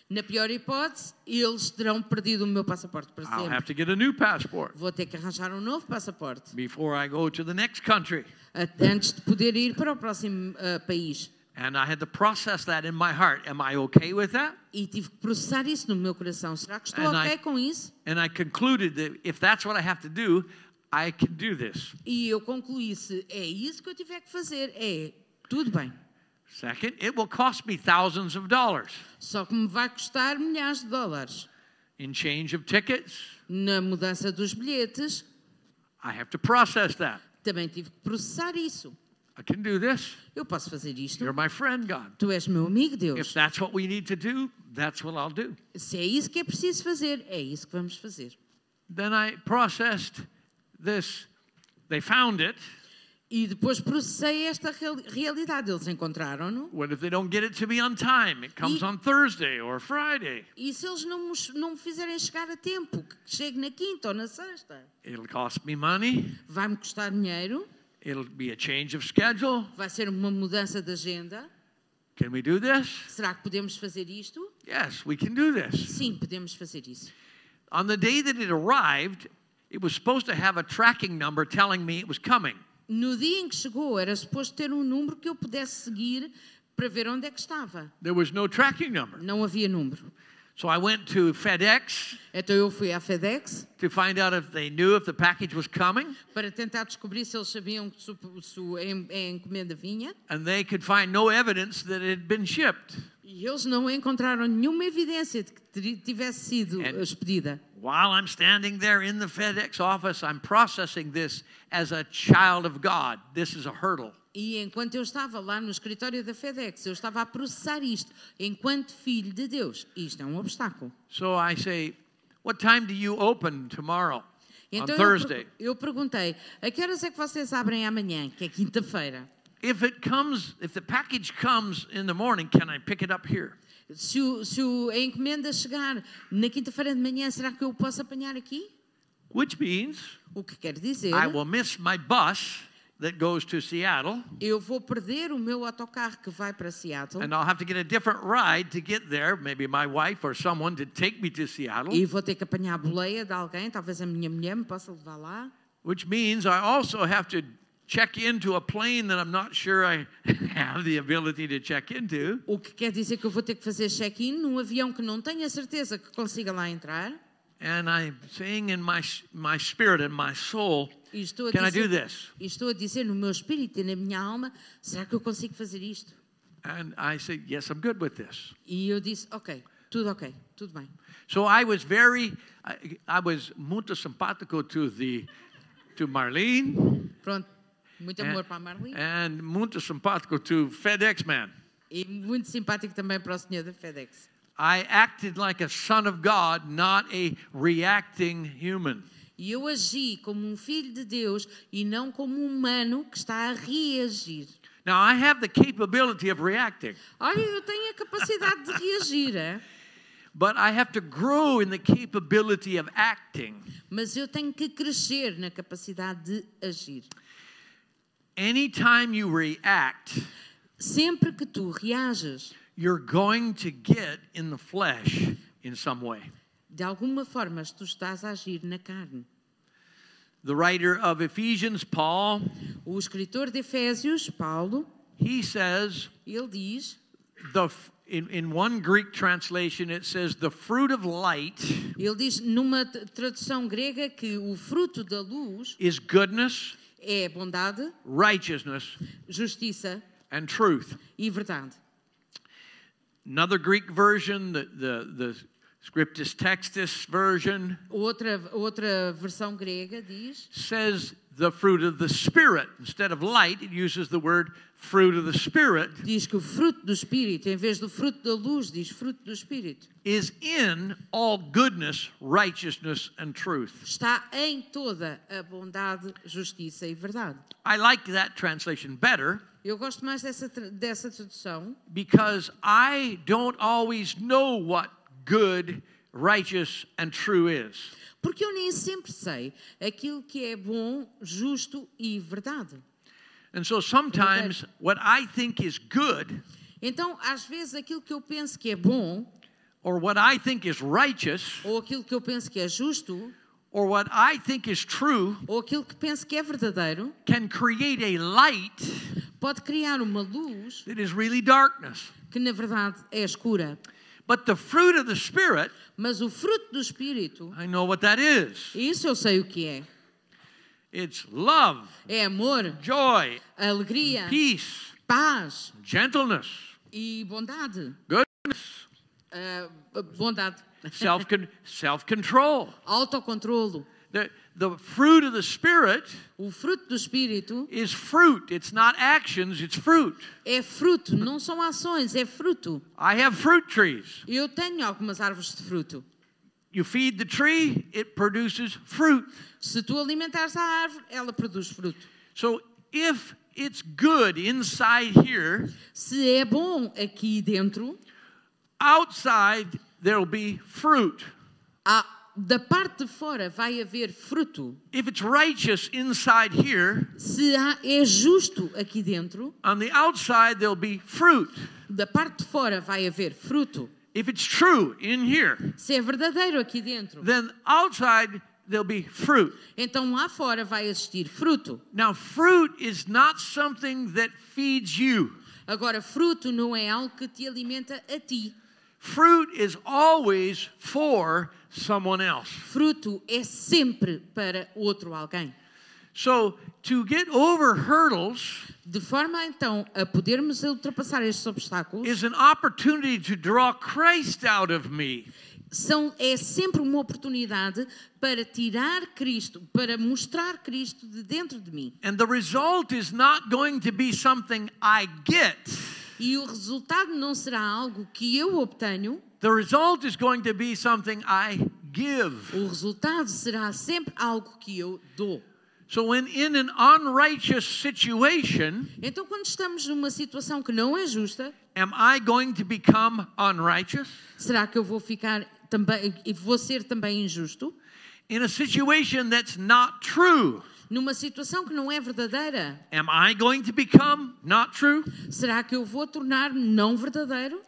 Na pior hipótese, eles terão perdido o meu passaporte para I'll sempre. have to get a new passport Vou ter que arranjar um novo passaporte before I go to the next country. a- antes de poder ir para o próximo ah, país. And I had to process that in my heart. Am I okay with that? E tive que processar isso no meu coração. Será que estou And ok I- com isso? And I concluded that if that's what I have to do, I can do this. E eu concluí se é isso que eu tiver que fazer. É, tudo bem. Second, it will cost me thousands of dollars Só que me vai custar milhares de dólares. in change of tickets. Na mudança dos bilhetes, I have to process that. também tive que processar isso. I can do this. Eu posso fazer isto. You're my friend, God. Tu és meu amigo, If Deus. that's what we need to do, that's what I'll do. Se é isso que é preciso fazer, é isso que vamos fazer. Then I processed this. They found it. E depois processei esta real- realidade. Eles encontraram-no. What if they don't get it to me on time? It comes E- on Thursday or Friday. E se eles não me, não me fizerem chegar a tempo, que chegue na quinta ou na sexta, It'll cost me money. vai-me custar dinheiro, It'll be a change of schedule. vai ser uma mudança de agenda. Can we do this? Será que podemos fazer isto? Yes, we can do this. Sim, podemos fazer isso. On the day that it arrived, it was supposed to have a tracking number telling me it was coming. No dia em que chegou, era suposto ter um número que eu pudesse seguir para ver onde é que estava. There was no tracking number. Não havia número. So I went to FedEx Então eu fui à FedEx to find out if they knew if the package was coming, para tentar descobrir se eles sabiam que se, a encomenda vinha. and they could find no evidence that it had been shipped. E eles não encontraram nenhuma evidência de que tivesse sido expedida. While I'm standing there in the FedEx office, I'm processing this as a child of God. This is a hurdle. E enquanto eu estava lá no escritório da FedEx, eu estava a processar isto enquanto filho de Deus. Isto é um obstáculo. So I say, What time do you open tomorrow? On Então eu, Thursday. eu perguntei: a que horas é que vocês abrem amanhã, que é quinta-feira? If it comes, if the package comes in the morning, can I pick it up here? Se, o- se o- a encomenda chegar na quinta-feira de manhã, será que eu posso apanhar aqui? Which means O que quer dizer, I will miss my bus that goes to Seattle, eu vou perder o meu autocarro que vai para Seattle and I'll have to get a different ride to get there. Maybe my wife or someone to take me to Seattle, e vou ter que apanhar a boleia de alguém, talvez a minha mulher me possa levar lá. which means I also have to check into a plane that I'm not sure I have the ability to check into. O que quer dizer que eu vou ter que fazer check-in num avião que não tenho a certeza que consiga lá entrar. And I'm saying in my my spirit and my soul, E estou can I do dizer, this? e estou a dizer no meu espírito e na minha alma, será que eu consigo fazer isto? And I said, yes, I'm good with this. E eu disse, ok, tudo ok, tudo bem. So I was very, I, I was muito simpático to the, to Marlene, Pronto, muito amor para a Marlene. and muito simpático to FedEx man. E muito simpático também para o senhor da FedEx. I acted like a son of God, not a reacting human. E eu agi como um filho de Deus e não como um humano que está a reagir. Now I have the capability of reacting, Olha, eu tenho a capacidade de reagir, é? but I have to grow in the capability of acting. mas eu tenho que crescer na capacidade de agir. Anytime you react, Sempre que tu reages, you're going to get in the flesh in some way. de alguma forma tu estás a agir na carne. The writer of Ephesians, Paul, O escritor de Efésios, Paulo, he says ele diz, the in, in one Greek translation, it says, the fruit of light Ele diz numa tradução grega que o fruto da luz is goodness, é bondade, righteousness, justiça and truth. e verdade. Another Greek version, the, the, the Scriptus Textus version, Outra, outra versão grega diz says the fruit of the Spirit. Instead of light, it uses the word fruit of the Spirit, diz que o fruto do espírito, em vez do fruto da luz, diz fruto do espírito. is in all goodness, righteousness, and truth. Está em toda a bondade, justiça e verdade. I like that translation better Eu gosto mais dessa, dessa tradução because I don't always know what good, righteous, and true is. Porque eu nem sempre sei aquilo que é bom, justo e verdade. And so sometimes what I think is good Então, às vezes, aquilo que eu penso que é bom, or what I think is righteous ou aquilo que eu penso que é justo, or what I think is true ou aquilo que penso que é verdadeiro, can create a light pode criar uma luz that is really darkness. que, na verdade, é escura. But the fruit of the Spirit, Mas o fruto do Espírito, I know what that is. isso eu sei o que é. It's love, É amor, joy, alegria, peace, paz gentleness, e bondade. goodness, Ah, bondade, self self control. autocontrolo. The fruit of the Spirit O fruto do Espírito is fruit. It's not actions, it's fruit. é fruto, não são ações, é fruto. I have fruit trees. Eu tenho algumas árvores de fruto. You feed the tree, it produces fruit. Se tu alimentares a árvore, ela produz fruto. So if it's good inside here, Se é bom aqui dentro, outside there'll be fruit. há- da parte de fora vai haver fruto. If it's righteous inside here, Se há, é justo aqui dentro, on the outside there'll be fruit. da parte de fora vai haver fruto. If it's true in here, Se é verdadeiro aqui dentro, then outside there'll be fruit. então lá fora vai existir fruto. Now, fruit is not something that feeds you. Agora, fruto não é algo que te alimenta a ti. Fruit is always for someone else. Fruto é sempre para outro alguém. So, to get over hurdles De forma então a podermos ultrapassar estes obstáculos, is an opportunity to draw Christ out of me. são, é sempre uma oportunidade para tirar Cristo, para mostrar Cristo de dentro de mim. And the result is not going to be something I get. E o resultado não será algo que eu obtenho, The result is going to be something I give. o resultado será sempre algo que eu dou. So, when in an unrighteous situation, Então, quando estamos numa situação que não é justa, am I going to become unrighteous? será que eu vou ficar também e vou ser também injusto? In a situation that's not true, Numa situação que não é verdadeira, am I going to become not true? será que eu vou tornar não verdadeiro?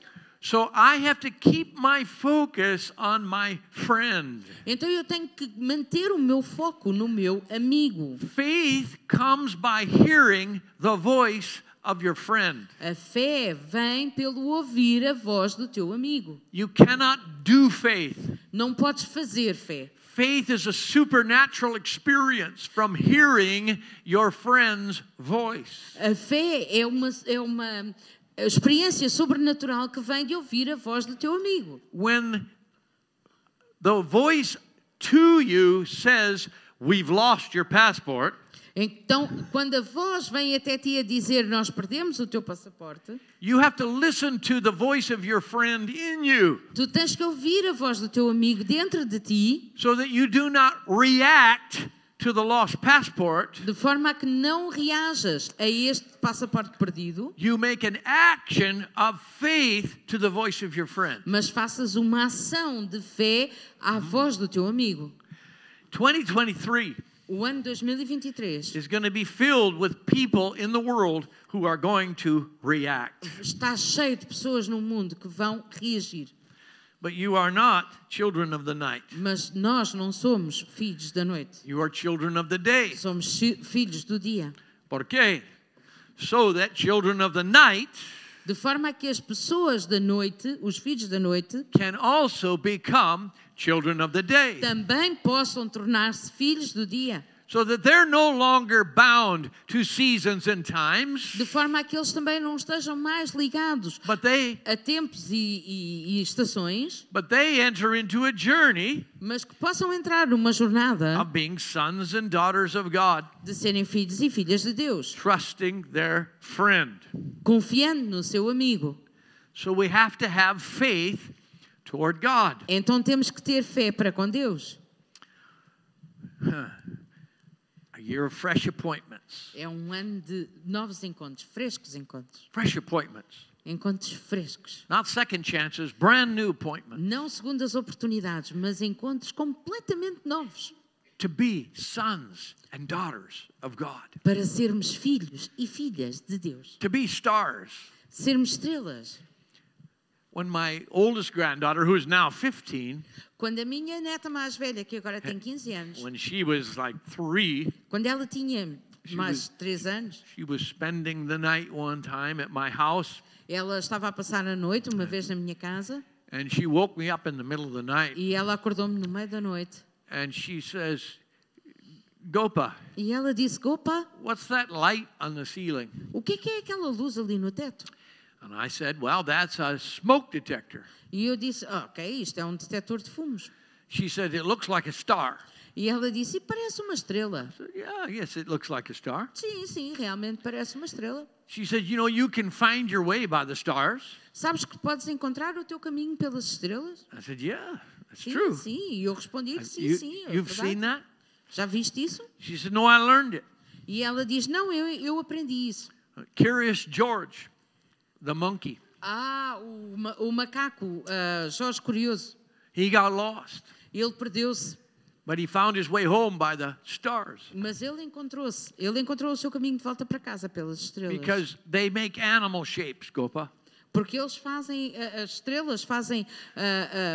So I have to keep my focus on my friend. Então eu tenho que manter o meu foco no meu amigo. Faith comes by hearing the voice of your friend. A fé vem pelo ouvir a voz do teu amigo. You cannot do faith. Não podes fazer fé. Faith is a supernatural experience from hearing your friend's voice. A fé é uma, é uma experiência sobrenatural que vem de ouvir a voz do teu amigo. When the voice to you says, We've lost your passport, Então, quando a voz vem até ti a dizer nós perdemos o teu passaporte, you have to listen to the voice of your friend in you tu tens que ouvir a voz do teu amigo dentro de ti, so that you do not react to the lost passport. de forma que não reajas a este passaporte perdido, You make an action of faith to the voice of your friend. mas faças uma ação de fé à voz do teu amigo. 2023 O ano 2023 is going to be filled with people in the world who are going to react. está cheio de pessoas no mundo que vão reagir, But you are not children of the night. mas nós não somos filhos da noite, You are children of the day. somos filhos do dia. ¿Por qué? So that children of the night De forma que as pessoas da noite, os filhos da noite, can also become children of the day. também possam tornar-se filhos do dia. So that they're no longer bound to seasons and times, De forma a que eles também não estejam mais ligados but they a tempos e, e- e estações, but they enter into a journey mas que possam entrar numa jornada of being sons and daughters of God, de serem filhos e filhas de Deus, trusting their friend. confiando no seu amigo. So we have to have faith toward God. Então temos que ter fé para com Deus. A year of fresh appointments. É um ano de novos encontros, frescos encontros. Fresh appointments. Encontros frescos. Not second chances, brand new appointments. Não segundas oportunidades, mas encontros completamente novos. To be sons and daughters of God. Para sermos filhos e filhas de Deus. To be stars. Sermos estrelas. When my oldest granddaughter, who is now 15, Quando a minha neta mais velha, que agora tem 15 anos, when she was like three, quando ela tinha She mais was- 3 anos, she was spending the night one time at my house, ela estava a passar a noite uma vez na minha casa and she woke me up in the middle of the night, e ela acordou-me no meio da noite and she says, Gopa, e ela disse: Opa, what's that light on the ceiling? o que é aquela luz ali no teto? And I said, Well, that's a smoke detector. E eu disse: "Ah, Ok, isto é um detector de fumos. She said, It looks like a star. E ela disse: parece uma estrela. I said, yeah, yes, it looks like a star. Sim, sim, realmente parece uma estrela. She said, You know, you can find your way by the stars. Sabes que podes encontrar o teu caminho pelas estrelas? I said, Yeah, that's Sim, true. sim. E eu respondi: Sim, You, sim. É you've verdade. seen that? Já viste isso? She said, No, I learned it. E ela diz: Não, eu, eu aprendi isso. Curious George, the monkey, Ah, o, o macaco ah, Jorge Curioso, he got lost, ele perdeu-se, but he found his way home by the stars mas ele encontrou-se. Ele encontrou o seu caminho de volta para casa pelas estrelas. because they make animal shapes, Gopa. Porque eles fazem, ah, as estrelas fazem ah,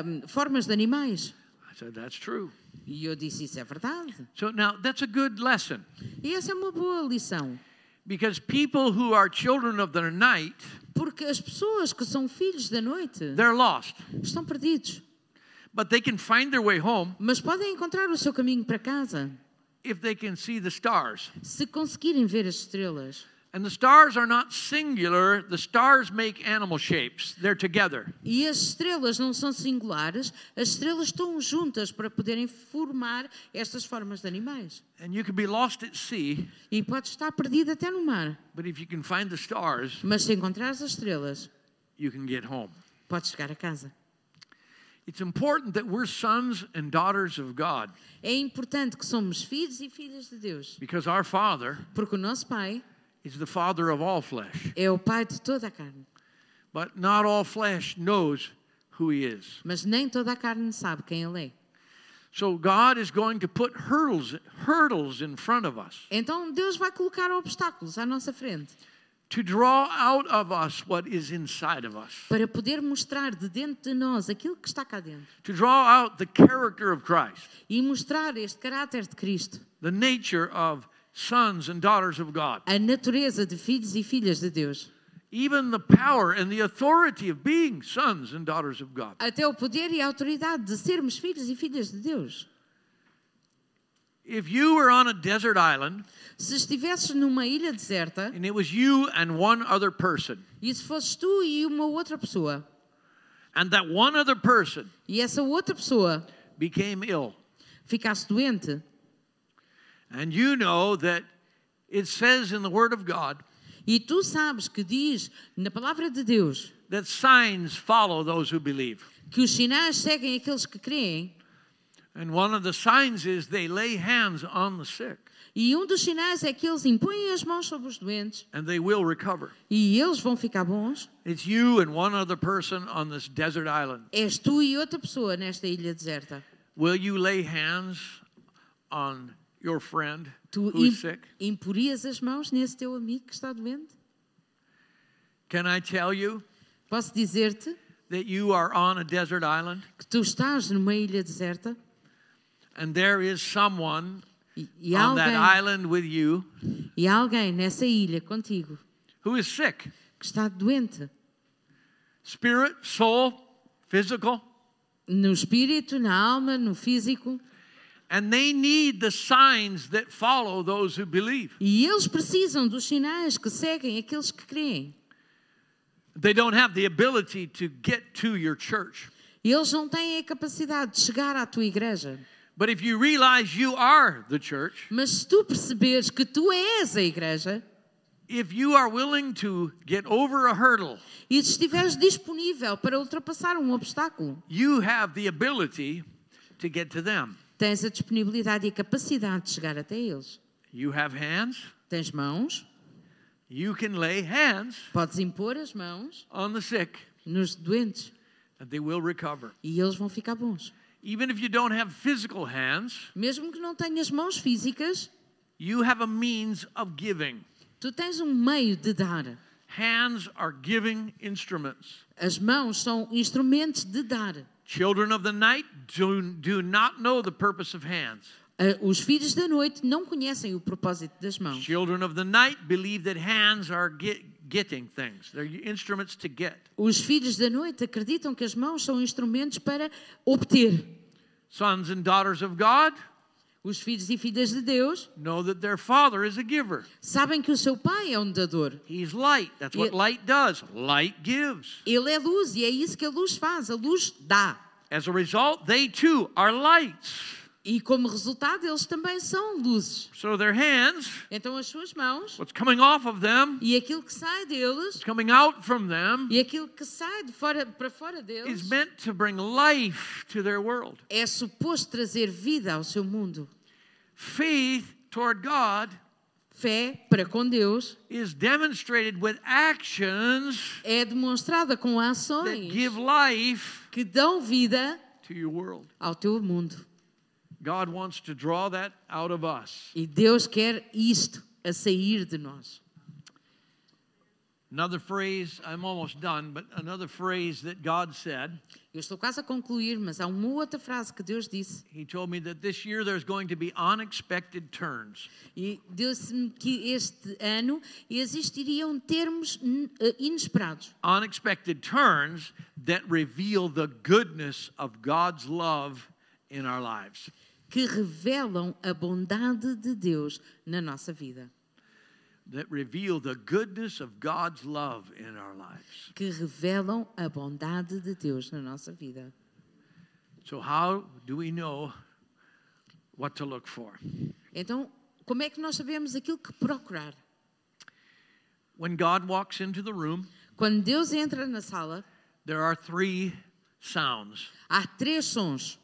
ah, formas de animais. I said, That's true. E eu disse: Isso é verdade. So now that's a good lesson E essa é uma boa lição. Because people who are children of the night, Porque as pessoas que são filhos da noite they're lost, estão perdidos. but they can find their way home Mas podem encontrar o seu caminho para casa if they can see the stars. se conseguirem ver as estrelas. And the stars are not singular, the stars make animal shapes, they're together. E as estrelas não são singulares, as estrelas estão juntas para poderem formar estas formas de animais. And you can be lost at sea, E pode estar perdido até no mar, but if you can find the stars, mas se encontrares as estrelas, you can get home. podes chegar a casa. It's important that we're sons and daughters of God É importante que somos filhos e filhas de Deus, because our Father porque o nosso Pai is the Father of all flesh. é o Pai de toda a carne. But not all flesh knows who He is. Mas nem toda a carne sabe quem Ele é. So God is going to put hurdles, hurdles in front of us Então Deus vai colocar obstáculos à nossa frente to draw out of us what is inside of us, para poder mostrar de dentro de nós aquilo que está cá dentro to draw out the character of Christ, e mostrar este caráter de Cristo, the nature of sons and daughters of God, a natureza de filhos e filhas de Deus, even the power and the authority of being sons and daughters of God. até o poder e a autoridade de sermos filhos e filhas de Deus. If you were on a desert island Se estivesses numa ilha deserta and it was you and one other person, e se fosses tu e uma outra pessoa and that one other person e essa outra pessoa became ill, ficasse doente and you know that it says in the Word of God e tu sabes que diz na palavra de Deus that signs follow those who believe. que os sinais seguem aqueles que creem And one of the signs is they lay hands on the sick e um dos sinais é que eles impõem as mãos sobre os doentes and they will recover. e eles vão ficar bons. It's you and one other person on this desert island. És tu e outra pessoa nesta ilha deserta. Will you lay hands on your friend Tu who's im- sick? as mãos nesse teu amigo que está doente? Can I tell you Posso dizer-te that you are on a desert island que tu estás numa ilha deserta and there is someone e, e on that alguém, island with you e alguém nessa ilha contigo who is sick? que está doente. spirit, soul, physical. no espírito, na alma, no físico. And they need the signs that follow those who believe. E eles precisam dos sinais que seguem aqueles que creem. They don't have the ability to get to your church. Eles não têm a capacidade de chegar à tua igreja. But if you realize you are the church, Mas se tu perceberes que tu és a igreja if you are willing to get over a hurdle, e estiveres disponível para ultrapassar um obstáculo, you have the ability to get to them. Tens a disponibilidade e a capacidade de chegar até eles. You have hands, Tens mãos, you can lay hands podes impor as mãos on the sick nos doentes and they will recover. e eles vão ficar bons. Even if you don't have physical hands, Mesmo que não tenhas mãos físicas, you have a means of giving. tu tens um meio de dar. Hands are giving instruments. As mãos são instrumentos de dar. Children of the night do, do not know the purpose of hands. Ah, Os filhos da noite não conhecem o propósito das mãos. Children of the night believe that hands are get, getting things, they're instruments to get. Os filhos da noite acreditam que as mãos são instrumentos para obter. Sons and daughters of God Os filhos e filhas de Deus know that their father is a giver. sabem que o seu pai é um dador. He's light. That's what It- light does. Light gives. Ele é luz e é isso que a luz faz. A luz dá. As a result, they too are lights. E como resultado, eles também são luzes. So their hands, Então, as suas mãos what's coming off of them, e aquilo que sai deles coming out from them, e aquilo que sai de fora, para fora is deles meant to bring life to their world. é suposto trazer vida ao seu mundo. Faith toward God Fé para com Deus is demonstrated with actions é demonstrada com that ações give life que dão vida to your world. ao teu mundo. God wants to draw that out of us. E Deus quer isto a sair de nós. Another phrase, I'm almost done, but another phrase that God said, Eu estou quase a concluir, mas há uma outra frase que Deus disse. He told me that this year there's going to be unexpected turns. E disse-me que este ano existiriam termos eh, inesperados. Unexpected turns that reveal the goodness of God's love in our lives. que revelam a bondade de Deus na nossa vida, That reveal the goodness of God's love in our lives. que revelam a bondade de Deus na nossa vida. So, how do we know what to look for? Então, como é que nós sabemos aquilo que procurar? When God walks into the room, Quando Deus entra na sala, there are three sounds. há três sons.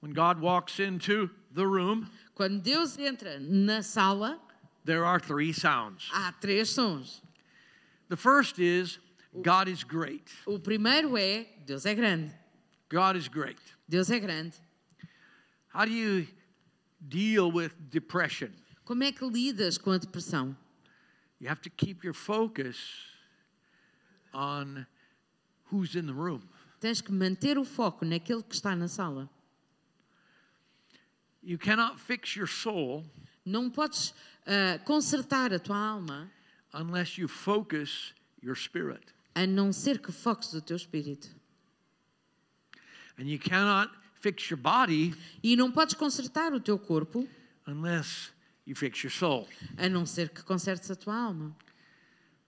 When God walks into the room, Quando Deus entra na sala, there are three sounds. há três sons. The first is God is great. O primeiro é Deus é grande. God is great. Deus é grande. How do you deal with depression? Como é que lidas com a depressão? You have to keep your focus on who's in the room. Tens que manter o foco naquele que está na sala. You cannot fix your soul Não podes ah, consertar a tua alma unless you focus your spirit. a não ser que foques o teu espírito. And you cannot fix your body E não podes consertar o teu corpo unless you fix your soul. a não ser que consertes a tua alma.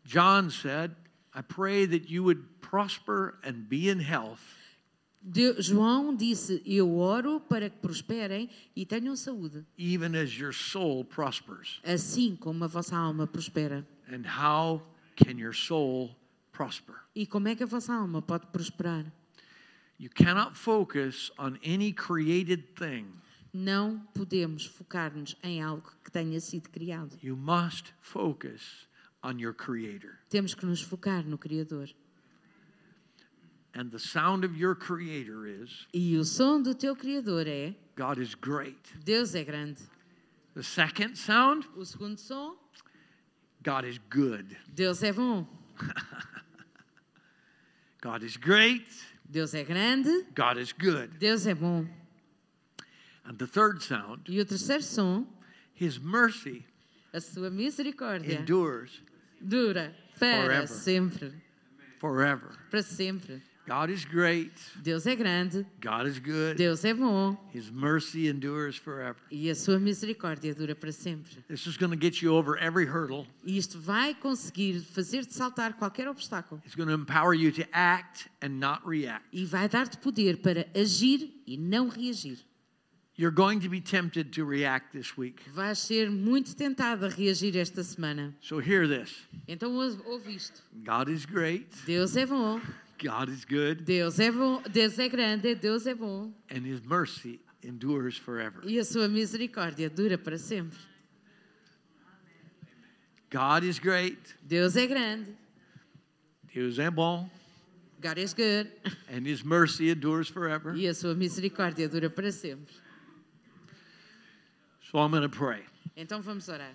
John said, I pray that you would prosper and be in health De- João disse: Eu oro para que prosperem e tenham saúde, even as your soul prospers. assim como a vossa alma prospera. And how can your soul prosper? E como é que a vossa alma pode prosperar? You cannot focus on any created thing. Não podemos focar-nos em algo que tenha sido criado. You must focus on your Creator. Temos que nos focar no Criador. And the sound of your Creator is E o som do teu Criador é: God is great. Deus é grande. The second sound, O segundo som: God is good. Deus é bom. God is great. Deus é grande. God is good. Deus é bom. And the third sound, E o terceiro som: His mercy a sua misericórdia endures. dura para Forever. sempre. forever. para sempre. God is great. Deus é grande, God is good. Deus é bom His mercy endures forever. e a sua misericórdia dura para sempre. This is going to get you over every hurdle. E isto vai conseguir fazer-te saltar qualquer obstáculo It's going to empower you to act and not react. e vai dar-te poder para agir e não reagir. You're going to be tempted to react this week. Vais ser muito tentado a reagir esta semana. So hear this Então ouve isto. God is great. Deus é bom, God is good. Deus é bom, Deus é grande, Deus é bom And his mercy endures forever. e a sua misericórdia dura para sempre. God is great. Deus é grande, Deus é bom. God is good And his mercy endures forever. e a sua misericórdia dura para sempre. So I'm going to pray. Então vamos orar.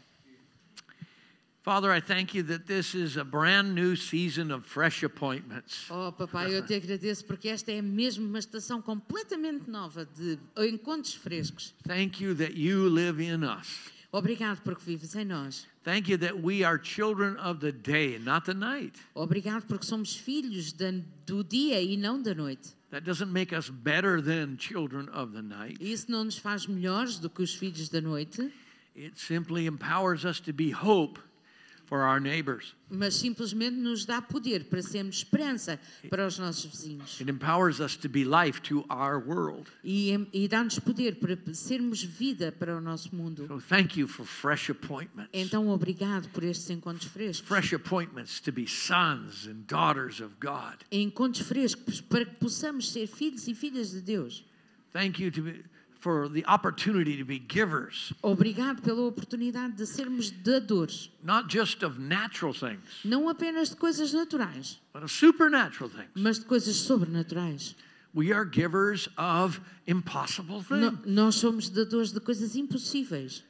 Father, I thank you that this is a brand new season of fresh appointments. Oh, papai, eu te agradeço porque esta é mesmo uma estação completamente nova de encontros frescos. Thank you that you live in us. Obrigado porque vives em nós. Thank you that we are children of the day, not the night. Obrigado porque somos filhos do dia e não da noite. That doesn't make us better than children of the night. Isso não nos faz melhores do que os filhos da noite, It simply empowers us to be hope for our neighbors. mas simplesmente nos dá poder para sermos esperança para os nossos vizinhos. It empowers us to be life to our world. E, e dá-nos poder para sermos vida para o nosso mundo. So thank you for fresh appointments. Então, obrigado por estes encontros frescos. Fresh appointments to be sons and daughters of God. Encontros frescos para que possamos ser filhos e filhas de Deus. Thank you to be, for the opportunity to be givers, Obrigado pela oportunidade de sermos dadores, not just of natural things, não apenas de coisas naturais, but of supernatural things. mas de coisas sobrenaturais. We are givers of impossible No- things. nós somos dadores de coisas impossíveis.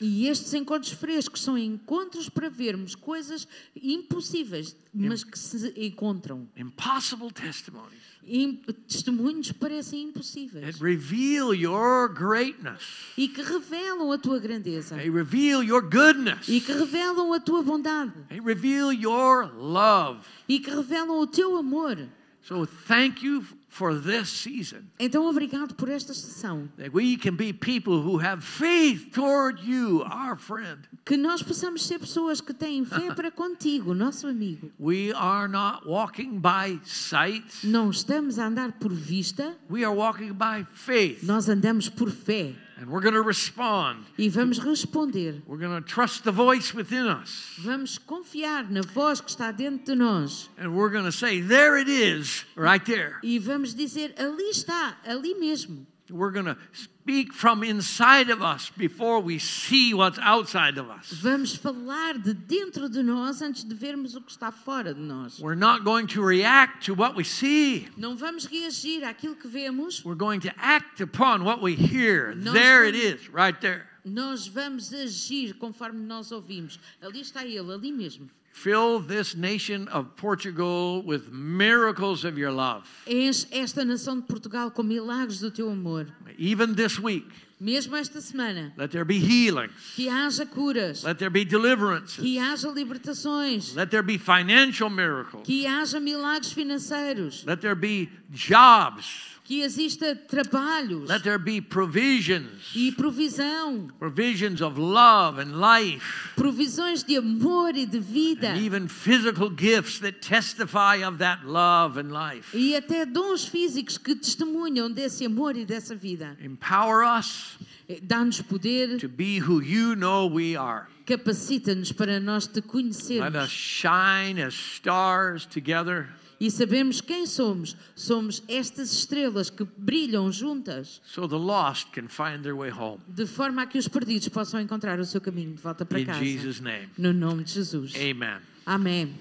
E estes encontros frescos são encontros para vermos coisas impossíveis, mas que se encontram. Impossible testimonies Im- testemunhos parecem that impossíveis reveal your greatness. e que revelam a tua grandeza They reveal your goodness. e que revelam a tua bondade They reveal your love. e que revelam o teu amor. So thank you for this season Então, obrigado por esta sessão. that we can be people who have faith toward you, our friend. Que nós possamos ser pessoas que têm fé para contigo, nosso amigo. We are not walking by sight. Não estamos a andar por vista, We are walking by faith. nós andamos por fé And we're going to respond. e vamos responder. We're going to trust the voice within us. Vamos confiar na voz que está dentro de nós And we're going to say, There it is, right there. e vamos dizer: ali está, ali mesmo. We're going to speak from inside of us before we see what's outside of us. Vamos falar de dentro de nós antes de vermos o que está fora de nós. We're not going to react to what we see. Não vamos reagir àquilo que vemos, We're going to act upon what we hear. Nós There it vamos- is, right there. nós vamos agir conforme nós ouvimos. Ali está ele, ali mesmo. Fill this nation of Portugal with miracles of your love. Enche esta nação de Portugal com milagres do teu amor. Even this week, Mesmo esta semana, let there be healings. que haja curas, Let there be deliverances. que haja libertações, Let there be financial miracles. que haja milagres financeiros, Let there be jobs. Que exista trabalhos Let there be provisions. e provisão, Provisions of love and life. provisões de amor e de vida. And even physical gifts that testify of that love and life. E até dons físicos que testemunham desse amor e dessa vida. Empower us Eh, Dá-nos poder, to be who you know we are. capacita-nos para nós te Let us conhecermos shine as stars together e sabemos quem somos. Somos estas estrelas que brilham juntas, so the lost can find their way home. de forma a que os perdidos possam encontrar o seu caminho de volta para In casa. Jesus' name. No nome de Jesus. Amen. Amém.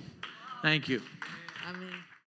Thank you. Amém.